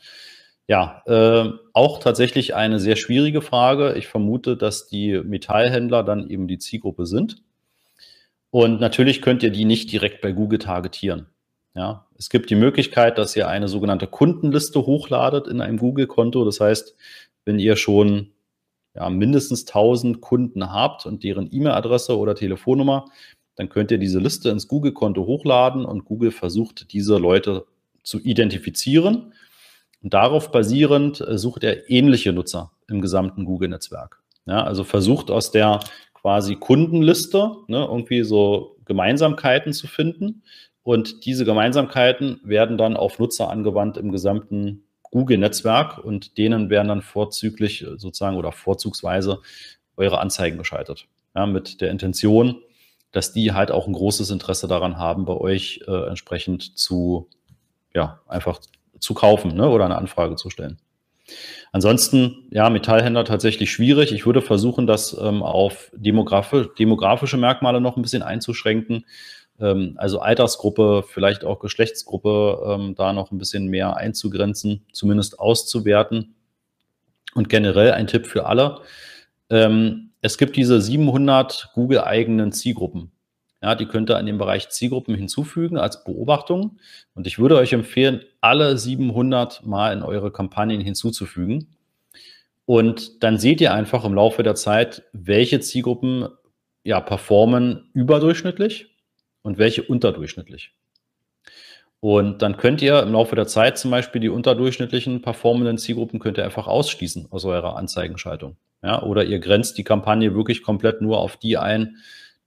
S1: Ja, äh, auch tatsächlich eine sehr schwierige Frage. Ich vermute, dass die Metallhändler dann eben die Zielgruppe sind. Und natürlich könnt ihr die nicht direkt bei Google targetieren. Ja, Es gibt die Möglichkeit, dass ihr eine sogenannte Kundenliste hochladet in einem Google-Konto. Das heißt, wenn ihr schon ja, mindestens 1000 Kunden habt und deren E-Mail-Adresse oder Telefonnummer, dann könnt ihr diese Liste ins Google-Konto hochladen und Google versucht, diese Leute zu identifizieren. Und darauf basierend äh, sucht er ähnliche Nutzer im gesamten Google-Netzwerk. Ja, also versucht aus der quasi Kundenliste ne, irgendwie so Gemeinsamkeiten zu finden. Und diese Gemeinsamkeiten werden dann auf Nutzer angewandt im gesamten Google-Netzwerk und denen werden dann vorzüglich äh, sozusagen oder vorzugsweise eure Anzeigen geschaltet. Ja, mit der Intention, dass die halt auch ein großes Interesse daran haben, bei euch äh, entsprechend zu, ja, einfach zu kaufen ne, oder eine Anfrage zu stellen. Ansonsten, ja, Metallhändler tatsächlich schwierig. Ich würde versuchen, das ähm, auf demografi demografische Merkmale noch ein bisschen einzuschränken. Ähm, also Altersgruppe, vielleicht auch Geschlechtsgruppe, ähm, da noch ein bisschen mehr einzugrenzen, zumindest auszuwerten. Und generell ein Tipp für alle. Ähm, es gibt diese 700 Google-eigenen Zielgruppen. Ja, die könnt ihr an dem Bereich Zielgruppen hinzufügen als Beobachtung. Und ich würde euch empfehlen, alle 700 mal in eure Kampagnen hinzuzufügen. Und dann seht ihr einfach im Laufe der Zeit, welche Zielgruppen ja performen überdurchschnittlich und welche unterdurchschnittlich. Und dann könnt ihr im Laufe der Zeit zum Beispiel die unterdurchschnittlichen performenden Zielgruppen könnt ihr einfach ausschließen aus eurer Anzeigenschaltung. Ja, oder ihr grenzt die Kampagne wirklich komplett nur auf die ein,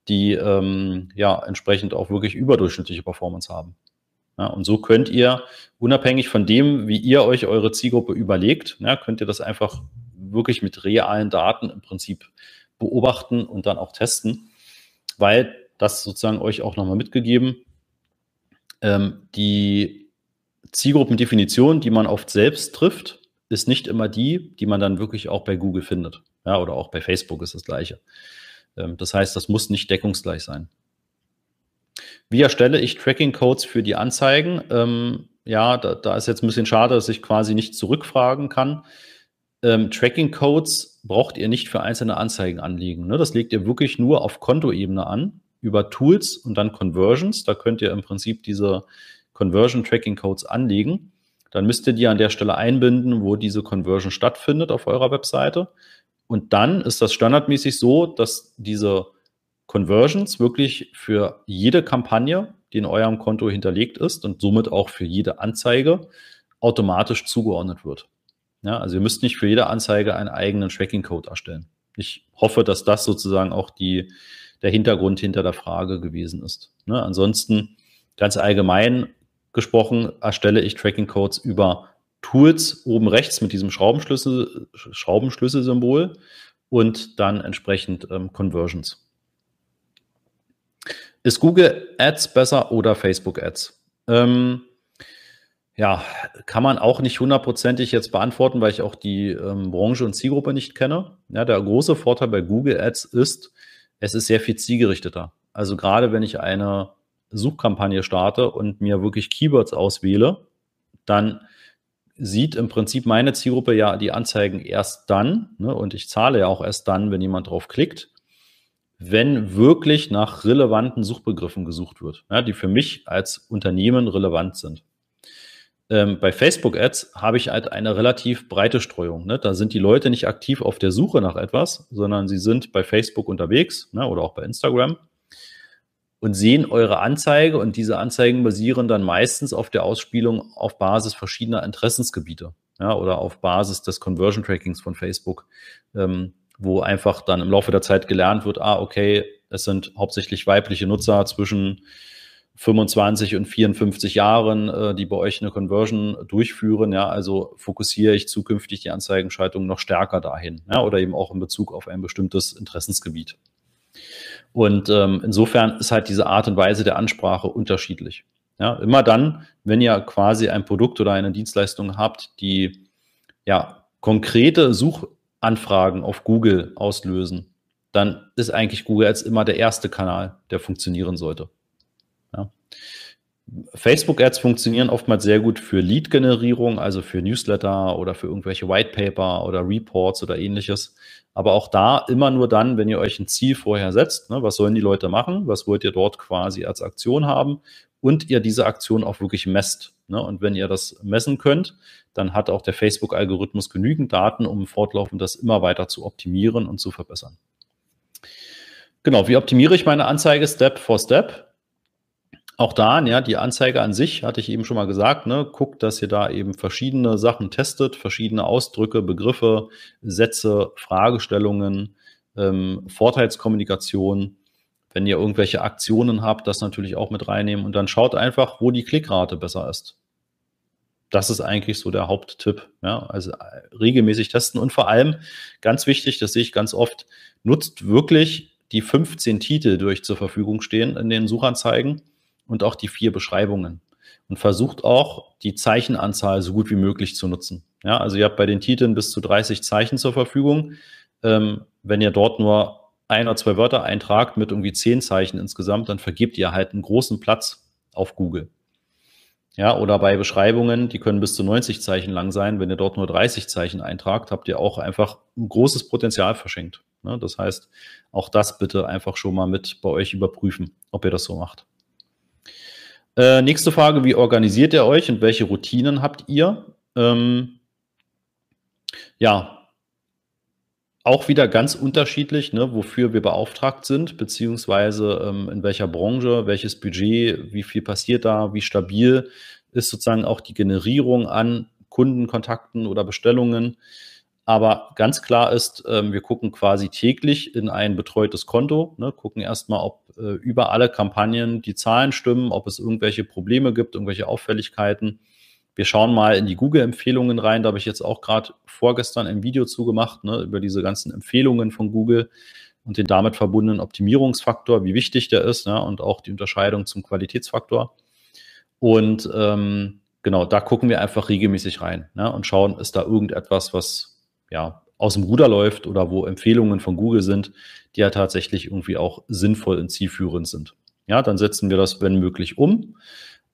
S1: die ähm, ja entsprechend auch wirklich überdurchschnittliche Performance haben. Ja, und so könnt ihr, unabhängig von dem, wie ihr euch eure Zielgruppe überlegt, ja, könnt ihr das einfach wirklich mit realen Daten im Prinzip beobachten und dann auch testen, weil das sozusagen euch auch nochmal mitgegeben. Ähm, die Zielgruppendefinition, die man oft selbst trifft, ist nicht immer die, die man dann wirklich auch bei Google findet. Ja, oder auch bei Facebook ist das gleiche. Ähm, das heißt, das muss nicht deckungsgleich sein. Wie erstelle ich Tracking-Codes für die Anzeigen? Ähm, ja, da, da, ist jetzt ein bisschen schade, dass ich quasi nicht zurückfragen kann. Ähm, Tracking-Codes braucht ihr nicht für einzelne Anzeigen anlegen. Ne? Das legt ihr wirklich nur auf Kontoebene an über Tools und dann Conversions. Da könnt ihr im Prinzip diese Conversion Tracking Codes anlegen. Dann müsst ihr die an der Stelle einbinden, wo diese Conversion stattfindet auf eurer Webseite. Und dann ist das standardmäßig so, dass diese Conversions wirklich für jede Kampagne, die in eurem Konto hinterlegt ist und somit auch für jede Anzeige automatisch zugeordnet wird. Ja, also ihr müsst nicht für jede Anzeige einen eigenen Tracking-Code erstellen. Ich hoffe, dass das sozusagen auch die, der Hintergrund hinter der Frage gewesen ist. Ne? Ansonsten ganz allgemein gesprochen erstelle ich Tracking Codes über Tools oben rechts mit diesem Schraubenschlüssel, Schraubenschlüsselsymbol und dann entsprechend ähm, Conversions. Ist Google Ads besser oder Facebook Ads? Ähm, ja, kann man auch nicht hundertprozentig jetzt beantworten, weil ich auch die ähm, Branche und Zielgruppe nicht kenne. Ja, der große Vorteil bei Google Ads ist, es ist sehr viel zielgerichteter. Also gerade wenn ich eine Suchkampagne starte und mir wirklich Keywords auswähle, dann sieht im Prinzip meine Zielgruppe ja die Anzeigen erst dann, ne, und ich zahle ja auch erst dann, wenn jemand drauf klickt, wenn wirklich nach relevanten Suchbegriffen gesucht wird, ja, die für mich als Unternehmen relevant sind. Ähm, bei Facebook Ads habe ich halt eine relativ breite Streuung. Ne? Da sind die Leute nicht aktiv auf der Suche nach etwas, sondern sie sind bei Facebook unterwegs ne? oder auch bei Instagram und sehen eure Anzeige und diese Anzeigen basieren dann meistens auf der Ausspielung auf Basis verschiedener Interessensgebiete ja, oder auf Basis des Conversion Trackings von Facebook, ähm, wo einfach dann im Laufe der Zeit gelernt wird, ah, okay, es sind hauptsächlich weibliche Nutzer zwischen 25 und 54 Jahren, äh, die bei euch eine Conversion durchführen. Ja, also fokussiere ich zukünftig die Anzeigenschaltung noch stärker dahin, ja, oder eben auch in Bezug auf ein bestimmtes Interessensgebiet. Und ähm, insofern ist halt diese Art und Weise der Ansprache unterschiedlich. Ja, immer dann, wenn ihr quasi ein Produkt oder eine Dienstleistung habt, die ja konkrete Suchanfragen auf Google auslösen, dann ist eigentlich Google jetzt immer der erste Kanal, der funktionieren sollte. Facebook-Ads funktionieren oftmals sehr gut für Lead-Generierung, also für Newsletter oder für irgendwelche White Paper oder Reports oder ähnliches. Aber auch da immer nur dann, wenn ihr euch ein Ziel vorher setzt. Ne? Was sollen die Leute machen? Was wollt ihr dort quasi als Aktion haben? und ihr diese Aktion auch wirklich messt. Ne? Und wenn ihr das messen könnt, dann hat auch der Facebook-Algorithmus genügend Daten, um fortlaufend das immer weiter zu optimieren und zu verbessern. Genau, wie optimiere ich meine Anzeige Step for Step? Auch da, ja, die Anzeige an sich, hatte ich eben schon mal gesagt, ne, guckt, dass ihr da eben verschiedene Sachen testet, verschiedene Ausdrücke, Begriffe, Sätze, Fragestellungen, ähm, Vorteilskommunikation. Wenn ihr irgendwelche Aktionen habt, das natürlich auch mit reinnehmen und dann schaut einfach, wo die Klickrate besser ist. Das ist eigentlich so der Haupttipp. Ja, also äh, regelmäßig testen und vor allem ganz wichtig, das sehe ich ganz oft, nutzt wirklich die 15 Titel, die euch zur Verfügung stehen in den Suchanzeigen und auch die vier Beschreibungen. Und versucht auch, die Zeichenanzahl so gut wie möglich zu nutzen. Ja, also ihr habt bei den Titeln bis zu 30 Zeichen zur Verfügung. Ähm, wenn ihr dort nur ein oder zwei Wörter eintragt mit irgendwie zehn Zeichen insgesamt, dann vergebt ihr halt einen großen Platz auf Google. Ja, oder bei Beschreibungen, die können bis zu 90 Zeichen lang sein. Wenn ihr dort nur 30 Zeichen eintragt, habt ihr auch einfach ein großes Potenzial verschenkt. Ne? Das heißt, auch das bitte einfach schon mal mit bei euch überprüfen, ob ihr das so macht. Äh, nächste Frage, wie organisiert ihr euch und welche Routinen habt ihr? Ähm, ja, auch wieder ganz unterschiedlich, ne, wofür wir beauftragt sind, beziehungsweise ähm, in welcher Branche, welches Budget, wie viel passiert da, wie stabil ist sozusagen auch die Generierung an Kundenkontakten oder Bestellungen. Aber ganz klar ist, ähm, wir gucken quasi täglich in ein betreutes Konto, ne, gucken erstmal, ob äh, über alle Kampagnen die Zahlen stimmen, ob es irgendwelche Probleme gibt, irgendwelche Auffälligkeiten. Wir schauen mal in die Google-Empfehlungen rein. Da habe ich jetzt auch gerade vorgestern ein Video zugemacht, ne, über diese ganzen Empfehlungen von Google und den damit verbundenen Optimierungsfaktor, wie wichtig der ist, ne, und auch die Unterscheidung zum Qualitätsfaktor. Und ähm, genau, da gucken wir einfach regelmäßig rein ne, und schauen, ist da irgendetwas, was ja, aus dem Ruder läuft oder wo Empfehlungen von Google sind, die ja tatsächlich irgendwie auch sinnvoll und zielführend sind. Ja, dann setzen wir das, wenn möglich, um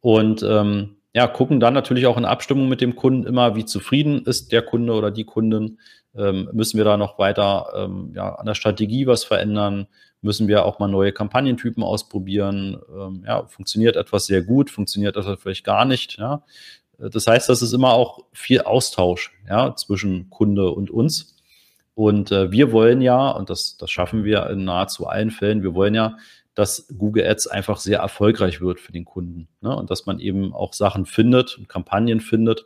S1: und ähm, ja, gucken dann natürlich auch in Abstimmung mit dem Kunden immer, wie zufrieden ist der Kunde oder die Kundin. Ähm, müssen wir da noch weiter ähm, ja, an der Strategie was verändern? Müssen wir auch mal neue Kampagnentypen ausprobieren? Ähm, ja, funktioniert etwas sehr gut, funktioniert etwas vielleicht gar nicht? Ja? Das heißt, das ist immer auch viel Austausch ja, zwischen Kunde und uns. Und äh, wir wollen ja, und das, das schaffen wir in nahezu allen Fällen, wir wollen ja, dass Google Ads einfach sehr erfolgreich wird für den Kunden. Ne? Und dass man eben auch Sachen findet und Kampagnen findet,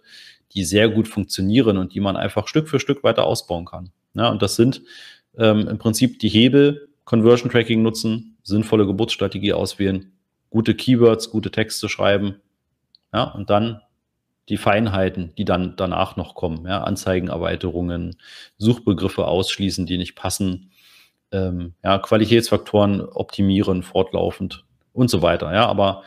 S1: die sehr gut funktionieren und die man einfach Stück für Stück weiter ausbauen kann. Ja, und das sind ähm, im Prinzip die Hebel, Conversion Tracking nutzen, sinnvolle Geburtsstrategie auswählen, gute Keywords, gute Texte schreiben. Ja, und dann die Feinheiten, die dann danach noch kommen. Ja, Anzeigenerweiterungen, Suchbegriffe ausschließen, die nicht passen, ähm, ja, Qualitätsfaktoren optimieren fortlaufend und so weiter. Ja, aber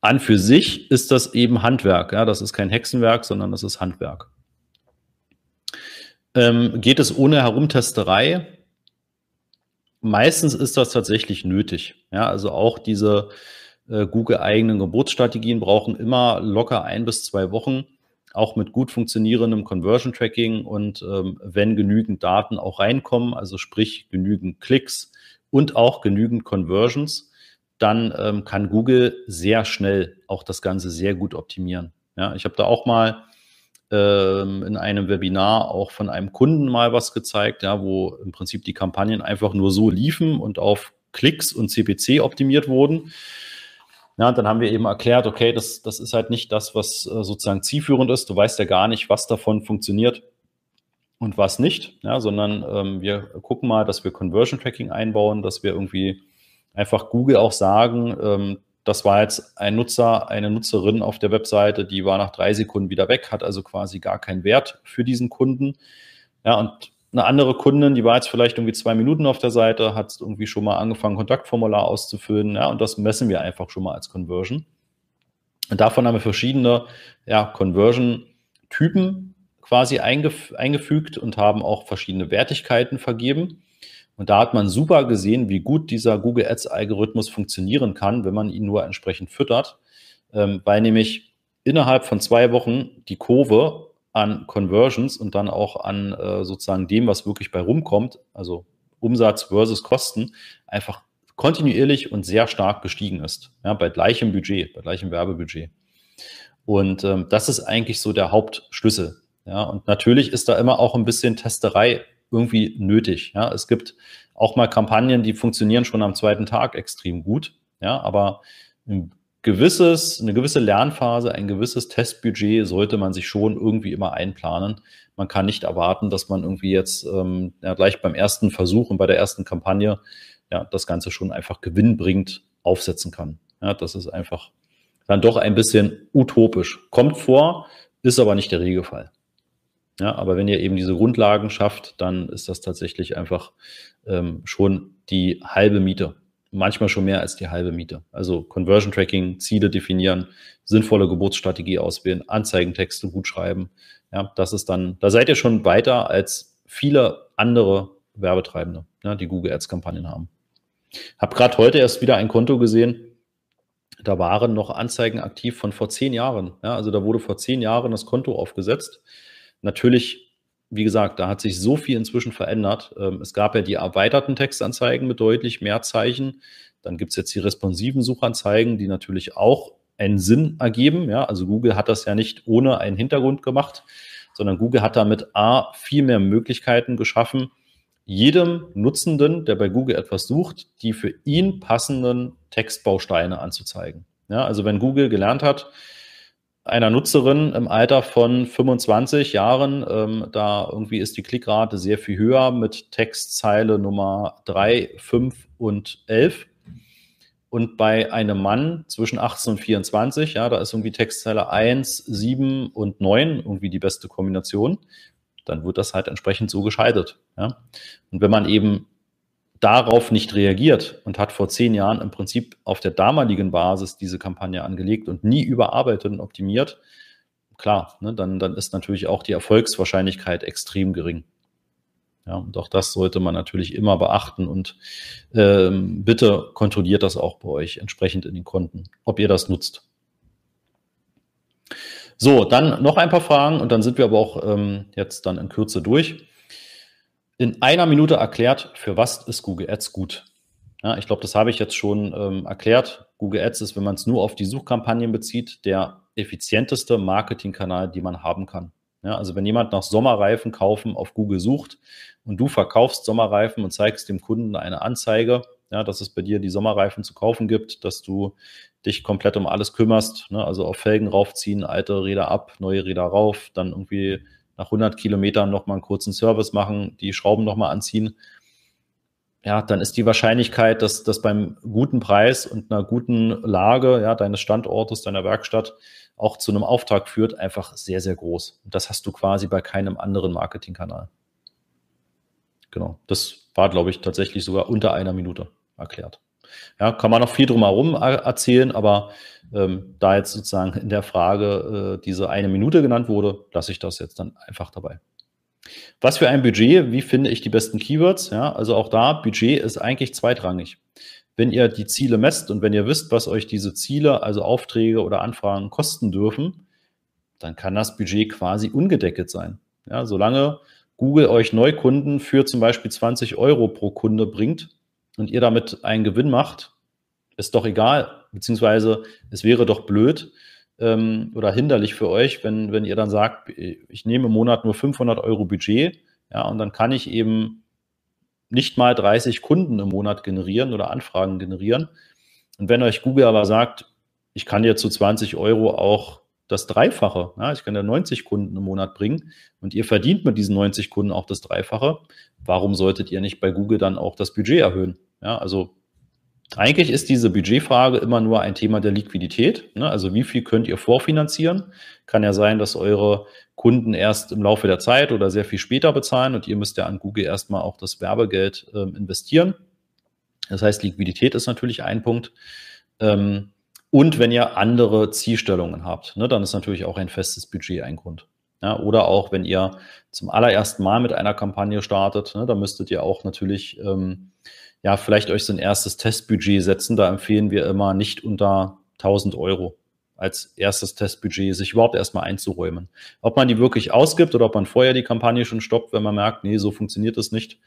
S1: an für sich ist das eben Handwerk. Ja, das ist kein Hexenwerk, sondern das ist Handwerk. Ähm, geht es ohne Herumtesterei? Meistens ist das tatsächlich nötig. Ja, also auch diese Google-eigenen Geburtsstrategien brauchen immer locker ein bis zwei Wochen, auch mit gut funktionierendem Conversion Tracking und ähm, wenn genügend Daten auch reinkommen, also sprich genügend Klicks und auch genügend Conversions, dann ähm, kann Google sehr schnell auch das Ganze sehr gut optimieren. Ja, ich habe da auch mal ähm, in einem Webinar auch von einem Kunden mal was gezeigt, ja, wo im Prinzip die Kampagnen einfach nur so liefen und auf Klicks und CPC optimiert wurden. Ja, dann haben wir eben erklärt, okay, das, das ist halt nicht das, was äh, sozusagen zielführend ist. Du weißt ja gar nicht, was davon funktioniert und was nicht, ja, sondern ähm, wir gucken mal, dass wir Conversion Tracking einbauen, dass wir irgendwie einfach Google auch sagen, ähm, das war jetzt ein Nutzer, eine Nutzerin auf der Webseite, die war nach drei Sekunden wieder weg, hat also quasi gar keinen Wert für diesen Kunden. Ja, und eine andere Kundin, die war jetzt vielleicht irgendwie zwei Minuten auf der Seite, hat irgendwie schon mal angefangen, Kontaktformular auszufüllen, ja, und das messen wir einfach schon mal als Conversion. Und davon haben wir verschiedene ja, Conversion-Typen quasi eingef eingefügt und haben auch verschiedene Wertigkeiten vergeben. Und da hat man super gesehen, wie gut dieser Google Ads-Algorithmus funktionieren kann, wenn man ihn nur entsprechend füttert, ähm, weil nämlich innerhalb von zwei Wochen die Kurve an Conversions und dann auch an äh, sozusagen dem, was wirklich bei rumkommt, also Umsatz versus Kosten, einfach kontinuierlich und sehr stark gestiegen ist. Ja, bei gleichem Budget, bei gleichem Werbebudget. Und ähm, das ist eigentlich so der Hauptschlüssel. Ja, und natürlich ist da immer auch ein bisschen Testerei irgendwie nötig. Ja, es gibt auch mal Kampagnen, die funktionieren schon am zweiten Tag extrem gut. Ja, aber ein gewisses, eine gewisse Lernphase, ein gewisses Testbudget sollte man sich schon irgendwie immer einplanen. Man kann nicht erwarten, dass man irgendwie jetzt ähm, ja, gleich beim ersten Versuch und bei der ersten Kampagne ja, das Ganze schon einfach gewinnbringend aufsetzen kann. Ja, das ist einfach dann doch ein bisschen utopisch. Kommt vor, ist aber nicht der Regelfall. Ja, aber wenn ihr eben diese Grundlagen schafft, dann ist das tatsächlich einfach ähm, schon die halbe Miete. Manchmal schon mehr als die halbe Miete. Also Conversion Tracking, Ziele definieren, sinnvolle Geburtsstrategie auswählen, Anzeigentexte gut schreiben. Ja, das ist dann, da seid ihr schon weiter als viele andere Werbetreibende, ja, die Google Ads Kampagnen haben. Hab gerade heute erst wieder ein Konto gesehen, da waren noch Anzeigen aktiv von vor zehn Jahren. Ja, also da wurde vor zehn Jahren das Konto aufgesetzt. Natürlich, wie gesagt, da hat sich so viel inzwischen verändert. Ähm, es gab ja die erweiterten Textanzeigen mit deutlich mehr Zeichen. Dann gibt es jetzt die responsiven Suchanzeigen, die natürlich auch einen Sinn ergeben. Ja, also Google hat das ja nicht ohne einen Hintergrund gemacht, sondern Google hat damit A, viel mehr Möglichkeiten geschaffen, jedem Nutzenden, der bei Google etwas sucht, die für ihn passenden Textbausteine anzuzeigen. Ja, also wenn Google gelernt hat, einer Nutzerin im Alter von 25 Jahren, ähm, da irgendwie ist die Klickrate sehr viel höher mit Textzeile Nummer 3, 5 und 11. Und bei einem Mann zwischen 18 und 24, ja, da ist irgendwie Textzeile 1, 7 und 9 irgendwie die beste Kombination dann wird das halt entsprechend so geschaltet. Ja? Und wenn man eben darauf nicht reagiert und hat vor zehn Jahren im Prinzip auf der damaligen Basis diese Kampagne angelegt und nie überarbeitet und optimiert, klar, ne, dann, dann ist natürlich auch die Erfolgswahrscheinlichkeit extrem gering. Ja, und auch das sollte man natürlich immer beachten und ähm, bitte kontrolliert das auch bei euch entsprechend in den Konten, ob ihr das nutzt. So, dann noch ein paar Fragen und dann sind wir aber auch ähm, jetzt dann in Kürze durch. In einer Minute erklärt, für was ist Google Ads gut? Ja, ich glaube, das habe ich jetzt schon ähm, erklärt. Google Ads ist, wenn man es nur auf die Suchkampagnen bezieht, der effizienteste Marketingkanal, den man haben kann. Ja, also wenn jemand nach Sommerreifen kaufen auf Google sucht und du verkaufst Sommerreifen und zeigst dem Kunden eine Anzeige, ja, dass es bei dir die Sommerreifen zu kaufen gibt, dass du dich komplett um alles kümmerst, ne? also auf Felgen raufziehen, alte Räder ab, neue Räder rauf, dann irgendwie nach 100 Kilometern nochmal einen kurzen Service machen, die Schrauben nochmal anziehen. Ja, dann ist die Wahrscheinlichkeit, dass das beim guten Preis und einer guten Lage ja, deines Standortes, deiner Werkstatt auch zu einem Auftrag führt, einfach sehr, sehr groß. Und das hast du quasi bei keinem anderen Marketingkanal. Genau. Das war, glaube ich, tatsächlich sogar unter einer Minute erklärt. Ja, kann man noch viel drumherum erzählen, aber ähm, da jetzt sozusagen in der Frage äh, diese eine Minute genannt wurde, lasse ich das jetzt dann einfach dabei. Was für ein Budget? Wie finde ich die besten Keywords? Ja, also auch da, Budget ist eigentlich zweitrangig. Wenn ihr die Ziele messt und wenn ihr wisst, was euch diese Ziele, also Aufträge oder Anfragen kosten dürfen, dann kann das Budget quasi ungedeckelt sein. Ja, solange Google euch Neukunden für zum Beispiel 20 Euro pro Kunde bringt, und ihr damit einen Gewinn macht, ist doch egal, beziehungsweise es wäre doch blöd ähm, oder hinderlich für euch, wenn, wenn ihr dann sagt, ich nehme im Monat nur 500 Euro Budget, ja, und dann kann ich eben nicht mal 30 Kunden im Monat generieren oder Anfragen generieren. Und wenn euch Google aber sagt, ich kann dir zu 20 Euro auch das Dreifache. Ja, ich kann ja 90 Kunden im Monat bringen und ihr verdient mit diesen 90 Kunden auch das Dreifache. Warum solltet ihr nicht bei Google dann auch das Budget erhöhen? Ja, also eigentlich ist diese Budgetfrage immer nur ein Thema der Liquidität. Ne? Also wie viel könnt ihr vorfinanzieren? Kann ja sein, dass eure Kunden erst im Laufe der Zeit oder sehr viel später bezahlen und ihr müsst ja an Google erstmal auch das Werbegeld äh, investieren. Das heißt, Liquidität ist natürlich ein Punkt. Ähm, und wenn ihr andere Zielstellungen habt, ne, dann ist natürlich auch ein festes Budget ein Grund. Ja, oder auch, wenn ihr zum allerersten Mal mit einer Kampagne startet, ne, da müsstet ihr auch natürlich, ähm, ja, vielleicht euch so ein erstes Testbudget setzen. Da empfehlen wir immer nicht unter 1000 Euro als erstes Testbudget, sich überhaupt erstmal einzuräumen. Ob man die wirklich ausgibt oder ob man vorher die Kampagne schon stoppt, wenn man merkt, nee, so funktioniert es nicht,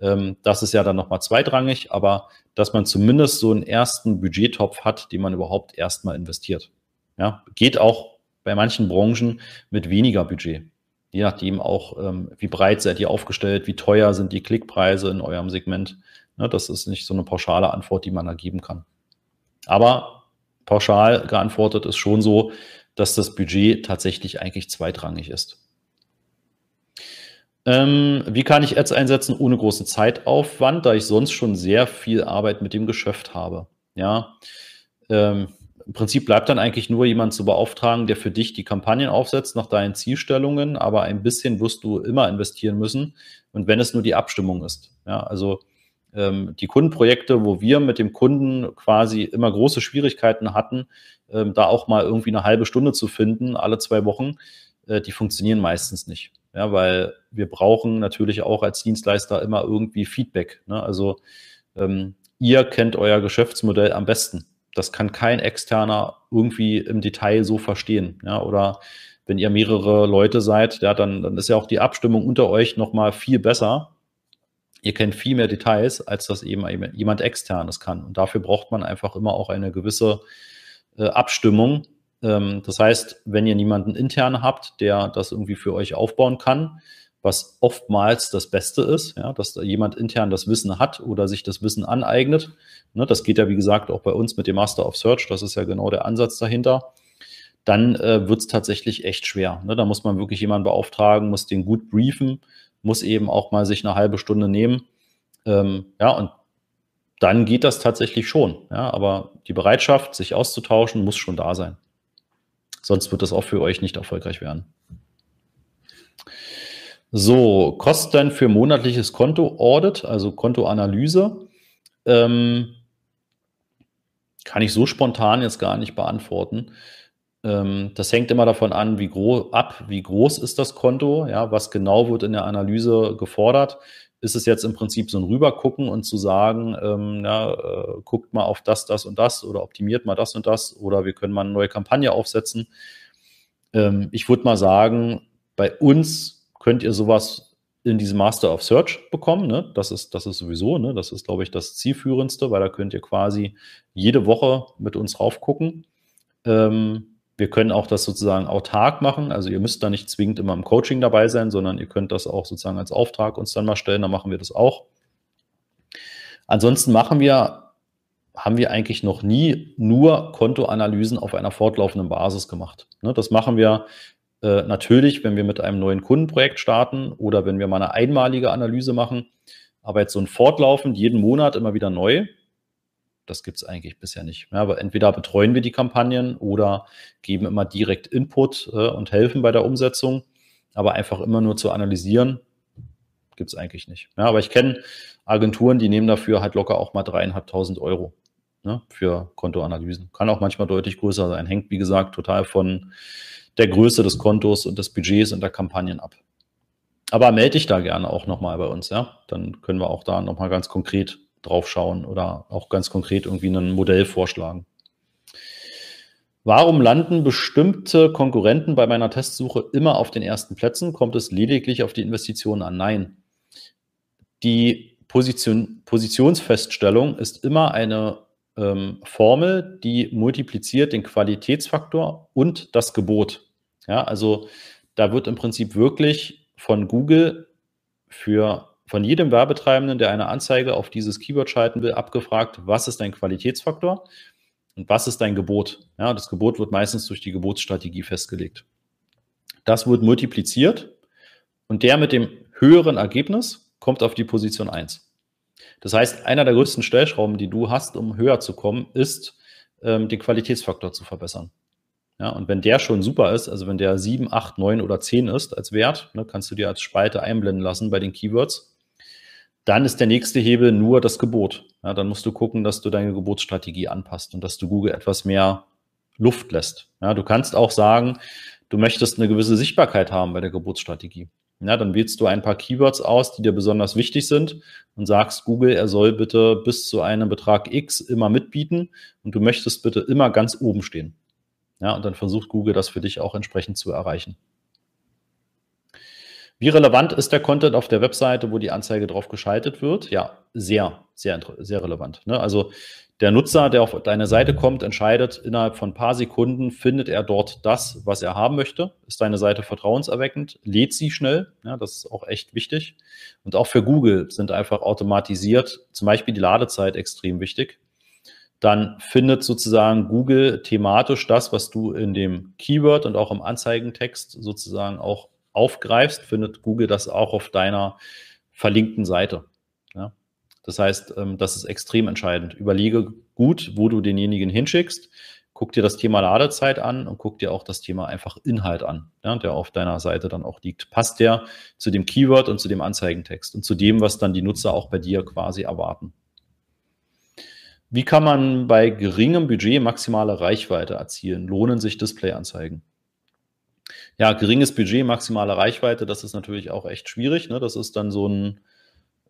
S1: Ähm, das ist ja dann nochmal zweitrangig, aber dass man zumindest so einen ersten Budgettopf hat, den man überhaupt erstmal investiert. Ja, geht auch bei manchen Branchen mit weniger Budget. Je nachdem auch, ähm, wie breit seid ihr aufgestellt, wie teuer sind die Klickpreise in eurem Segment. Ne, das ist nicht so eine pauschale Antwort, die man da geben kann. Aber pauschal geantwortet ist schon so, dass das Budget tatsächlich eigentlich zweitrangig ist. Ähm, wie kann ich Ads einsetzen ohne großen Zeitaufwand, da ich sonst schon sehr viel Arbeit mit dem Geschäft habe? Ja, ähm, im Prinzip bleibt dann eigentlich nur jemand zu beauftragen, der für dich die Kampagnen aufsetzt nach deinen Zielstellungen, aber ein bisschen wirst du immer investieren müssen und wenn es nur die Abstimmung ist. Ja, also ähm, die Kundenprojekte, wo wir mit dem Kunden quasi immer große Schwierigkeiten hatten, ähm, da auch mal irgendwie eine halbe Stunde zu finden, alle zwei Wochen, äh, die funktionieren meistens nicht. Ja, weil wir brauchen natürlich auch als Dienstleister immer irgendwie Feedback. Ne? Also ähm, ihr kennt euer Geschäftsmodell am besten. Das kann kein externer irgendwie im Detail so verstehen. Ja, oder wenn ihr mehrere Leute seid, ja, dann, dann ist ja auch die Abstimmung unter euch nochmal viel besser. Ihr kennt viel mehr Details, als das eben jemand externes kann. Und dafür braucht man einfach immer auch eine gewisse äh, Abstimmung ähm, das heißt, wenn ihr niemanden intern habt, der das irgendwie für euch aufbauen kann, was oftmals das Beste ist, ja, dass da jemand intern das Wissen hat oder sich das Wissen aneignet. Ne, das geht ja, wie gesagt, auch bei uns mit dem Master of Search, das ist ja genau der Ansatz dahinter. Dann äh, wird es tatsächlich echt schwer. Ne? Da muss man wirklich jemanden beauftragen, muss den gut briefen, muss eben auch mal sich eine halbe Stunde nehmen. Ähm, ja, und dann geht das tatsächlich schon. Ja, aber die Bereitschaft, sich auszutauschen, muss schon da sein. Sonst wird das auch für euch nicht erfolgreich werden. So, Kosten für monatliches Konto-Audit, also Kontoanalyse. Ähm, kann ich so spontan jetzt gar nicht beantworten. Ähm, das hängt immer davon an, wie ab, wie groß ist das Konto, ja, was genau wird in der Analyse gefordert ist es jetzt im Prinzip so ein Rübergucken und zu sagen, ähm, ja, äh, guckt mal auf das, das und das oder optimiert mal das und das oder wir können mal eine neue Kampagne aufsetzen. Ähm, ich würde mal sagen, bei uns könnt ihr sowas in diesem Master of Search bekommen. Ne? Das, ist, das ist sowieso, ne? das ist, glaube ich, das zielführendste, weil da könnt ihr quasi jede Woche mit uns raufgucken. Ähm, wir können auch das sozusagen autark machen. Also ihr müsst da nicht zwingend immer im Coaching dabei sein, sondern ihr könnt das auch sozusagen als Auftrag uns dann mal stellen. Dann machen wir das auch. Ansonsten machen wir, haben wir eigentlich noch nie nur Kontoanalysen auf einer fortlaufenden Basis gemacht. Ne, das machen wir äh, natürlich, wenn wir mit einem neuen Kundenprojekt starten oder wenn wir mal eine einmalige Analyse machen. Aber jetzt so ein fortlaufend jeden Monat immer wieder neu, das gibt es eigentlich bisher nicht. Ja, aber entweder betreuen wir die Kampagnen oder geben immer direkt Input äh, und helfen bei der Umsetzung. Aber einfach immer nur zu analysieren, gibt es eigentlich nicht. Ja, aber ich kenne Agenturen, die nehmen dafür halt locker auch mal dreieinhalbtausend Euro ne, für Kontoanalysen. Kann auch manchmal deutlich größer sein. Hängt, wie gesagt, total von der Größe des Kontos und des Budgets und der Kampagnen ab. Aber melde dich da gerne auch nochmal bei uns, ja. Dann können wir auch da nochmal ganz konkret drauf schauen oder auch ganz konkret irgendwie ein Modell vorschlagen. Warum landen bestimmte Konkurrenten bei meiner Testsuche immer auf den ersten Plätzen? Kommt es lediglich auf die Investitionen an? Nein. Die Position, Positionsfeststellung ist immer eine ähm, Formel, die multipliziert den Qualitätsfaktor und das Gebot. Ja, also da wird im Prinzip wirklich von Google für von jedem Werbetreibenden, der eine Anzeige auf dieses Keyword schalten will, abgefragt, was ist dein Qualitätsfaktor und was ist dein Gebot. Ja, das Gebot wird meistens durch die Gebotsstrategie festgelegt. Das wird multipliziert und der mit dem höheren Ergebnis kommt auf die Position 1. Das heißt, einer der größten Stellschrauben, die du hast, um höher zu kommen, ist, ähm, den Qualitätsfaktor zu verbessern. Ja, und wenn der schon super ist, also wenn der 7, 8, 9 oder 10 ist als Wert, ne, kannst du dir als Spalte einblenden lassen bei den Keywords, dann ist der nächste Hebel nur das Gebot. Ja, dann musst du gucken, dass du deine Gebotsstrategie anpasst und dass du Google etwas mehr Luft lässt. Ja, du kannst auch sagen, du möchtest eine gewisse Sichtbarkeit haben bei der Gebotsstrategie. Ja, dann wählst du ein paar Keywords aus, die dir besonders wichtig sind und sagst Google, er soll bitte bis zu einem Betrag X immer mitbieten und du möchtest bitte immer ganz oben stehen. Ja, und dann versucht Google das für dich auch entsprechend zu erreichen. Wie relevant ist der Content auf der Webseite, wo die Anzeige drauf geschaltet wird? Ja, sehr, sehr, sehr relevant. Ne? Also der Nutzer, der auf deine Seite kommt, entscheidet innerhalb von ein paar Sekunden, findet er dort das, was er haben möchte? Ist deine Seite vertrauenserweckend? Lädt sie schnell? Ja, das ist auch echt wichtig. Und auch für Google sind einfach automatisiert, zum Beispiel die Ladezeit extrem wichtig. Dann findet sozusagen Google thematisch das, was du in dem Keyword und auch im Anzeigentext sozusagen auch aufgreifst, findet Google das auch auf deiner verlinkten Seite. Ja? Das heißt, ähm, das ist extrem entscheidend. Überlege gut, wo du denjenigen hinschickst. Guck dir das Thema Ladezeit an und guck dir auch das Thema einfach Inhalt an, ja, der auf deiner Seite dann auch liegt. Passt der zu dem Keyword und zu dem Anzeigentext und zu dem, was dann die Nutzer auch bei dir quasi erwarten? Wie kann man bei geringem Budget maximale Reichweite erzielen? Lohnen sich Displayanzeigen? Ja, geringes Budget, maximale Reichweite, das ist natürlich auch echt schwierig. Ne? Das ist dann so ein,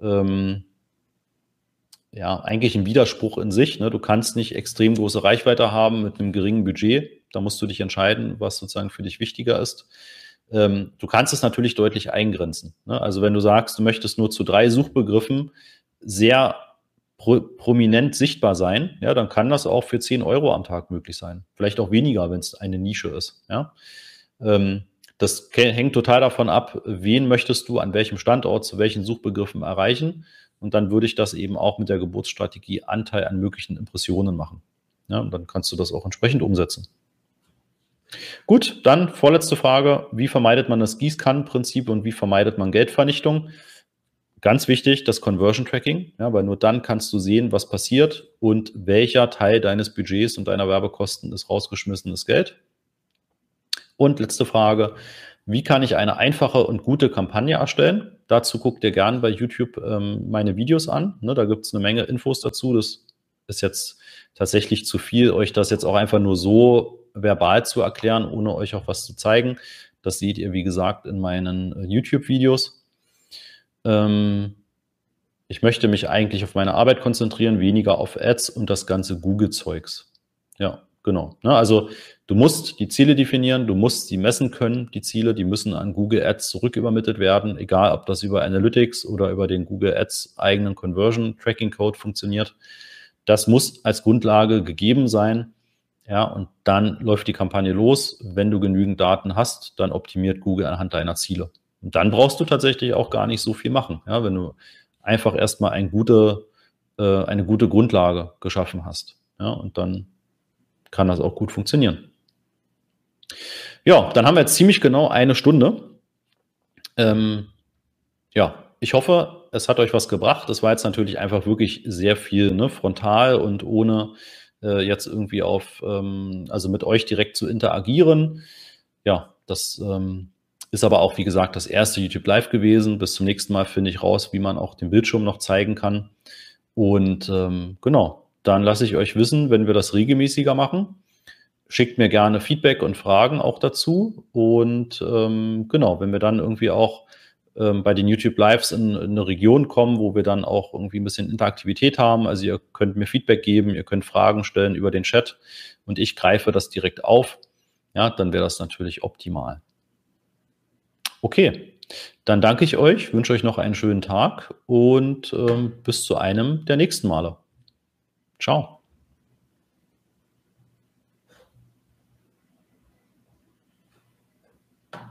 S1: ähm, ja, eigentlich ein Widerspruch in sich. Ne? Du kannst nicht extrem große Reichweite haben mit einem geringen Budget. Da musst du dich entscheiden, was sozusagen für dich wichtiger ist. Ähm, du kannst es natürlich deutlich eingrenzen. Ne? Also wenn du sagst, du möchtest nur zu drei Suchbegriffen sehr pro prominent sichtbar sein, ja, dann kann das auch für 10 Euro am Tag möglich sein. Vielleicht auch weniger, wenn es eine Nische ist. Ja? Ähm, das hängt total davon ab, wen möchtest du an welchem Standort zu welchen Suchbegriffen erreichen. Und dann würde ich das eben auch mit der Geburtsstrategie Anteil an möglichen Impressionen machen. Ja, und dann kannst du das auch entsprechend umsetzen. Gut, dann vorletzte Frage. Wie vermeidet man das Gießkannenprinzip und wie vermeidet man Geldvernichtung? Ganz wichtig, das Conversion Tracking, ja, weil nur dann kannst du sehen, was passiert und welcher Teil deines Budgets und deiner Werbekosten ist rausgeschmissenes Geld. Und letzte Frage, wie kann ich eine einfache und gute Kampagne erstellen? Dazu guckt ihr gerne bei YouTube ähm, meine Videos an. Ne, da gibt es eine Menge Infos dazu. Das ist jetzt tatsächlich zu viel, euch das jetzt auch einfach nur so verbal zu erklären, ohne euch auch was zu zeigen. Das seht ihr, wie gesagt, in meinen äh, YouTube-Videos. Ähm, ich möchte mich eigentlich auf meine Arbeit konzentrieren, weniger auf Ads und das ganze Google-Zeugs. Ja, genau. Ne, also Du musst die Ziele definieren, du musst sie messen können, die Ziele, die müssen an Google Ads zurückübermittelt werden, egal ob das über Analytics oder über den Google Ads eigenen Conversion Tracking Code funktioniert. Das muss als Grundlage gegeben sein. Ja, und dann läuft die Kampagne los. Wenn du genügend Daten hast, dann optimiert Google anhand deiner Ziele. Und dann brauchst du tatsächlich auch gar nicht so viel machen. Ja, wenn du einfach erstmal eine gute, äh, eine gute Grundlage geschaffen hast. Ja, und dann kann das auch gut funktionieren. Ja, dann haben wir jetzt ziemlich genau eine Stunde. Ähm, ja, ich hoffe, es hat euch was gebracht. Es war jetzt natürlich einfach wirklich sehr viel ne, frontal und ohne äh, jetzt irgendwie auf, ähm, also mit euch direkt zu interagieren. Ja, das ähm, ist aber auch, wie gesagt, das erste YouTube Live gewesen. Bis zum nächsten Mal finde ich raus, wie man auch den Bildschirm noch zeigen kann. Und ähm, genau, dann lasse ich euch wissen, wenn wir das regelmäßiger machen schickt mir gerne Feedback und Fragen auch dazu. Und ähm, genau, wenn wir dann irgendwie auch ähm, bei den YouTube Lives in, in, eine Region kommen, wo wir dann auch irgendwie ein bisschen Interaktivität haben. Also ihr könnt mir Feedback geben, ihr könnt Fragen stellen über den Chat und ich greife das direkt auf. Ja, dann wäre das natürlich optimal. Okay, dann danke ich euch, wünsche euch noch einen schönen Tag und ähm, bis zu einem der nächsten Male. Ciao.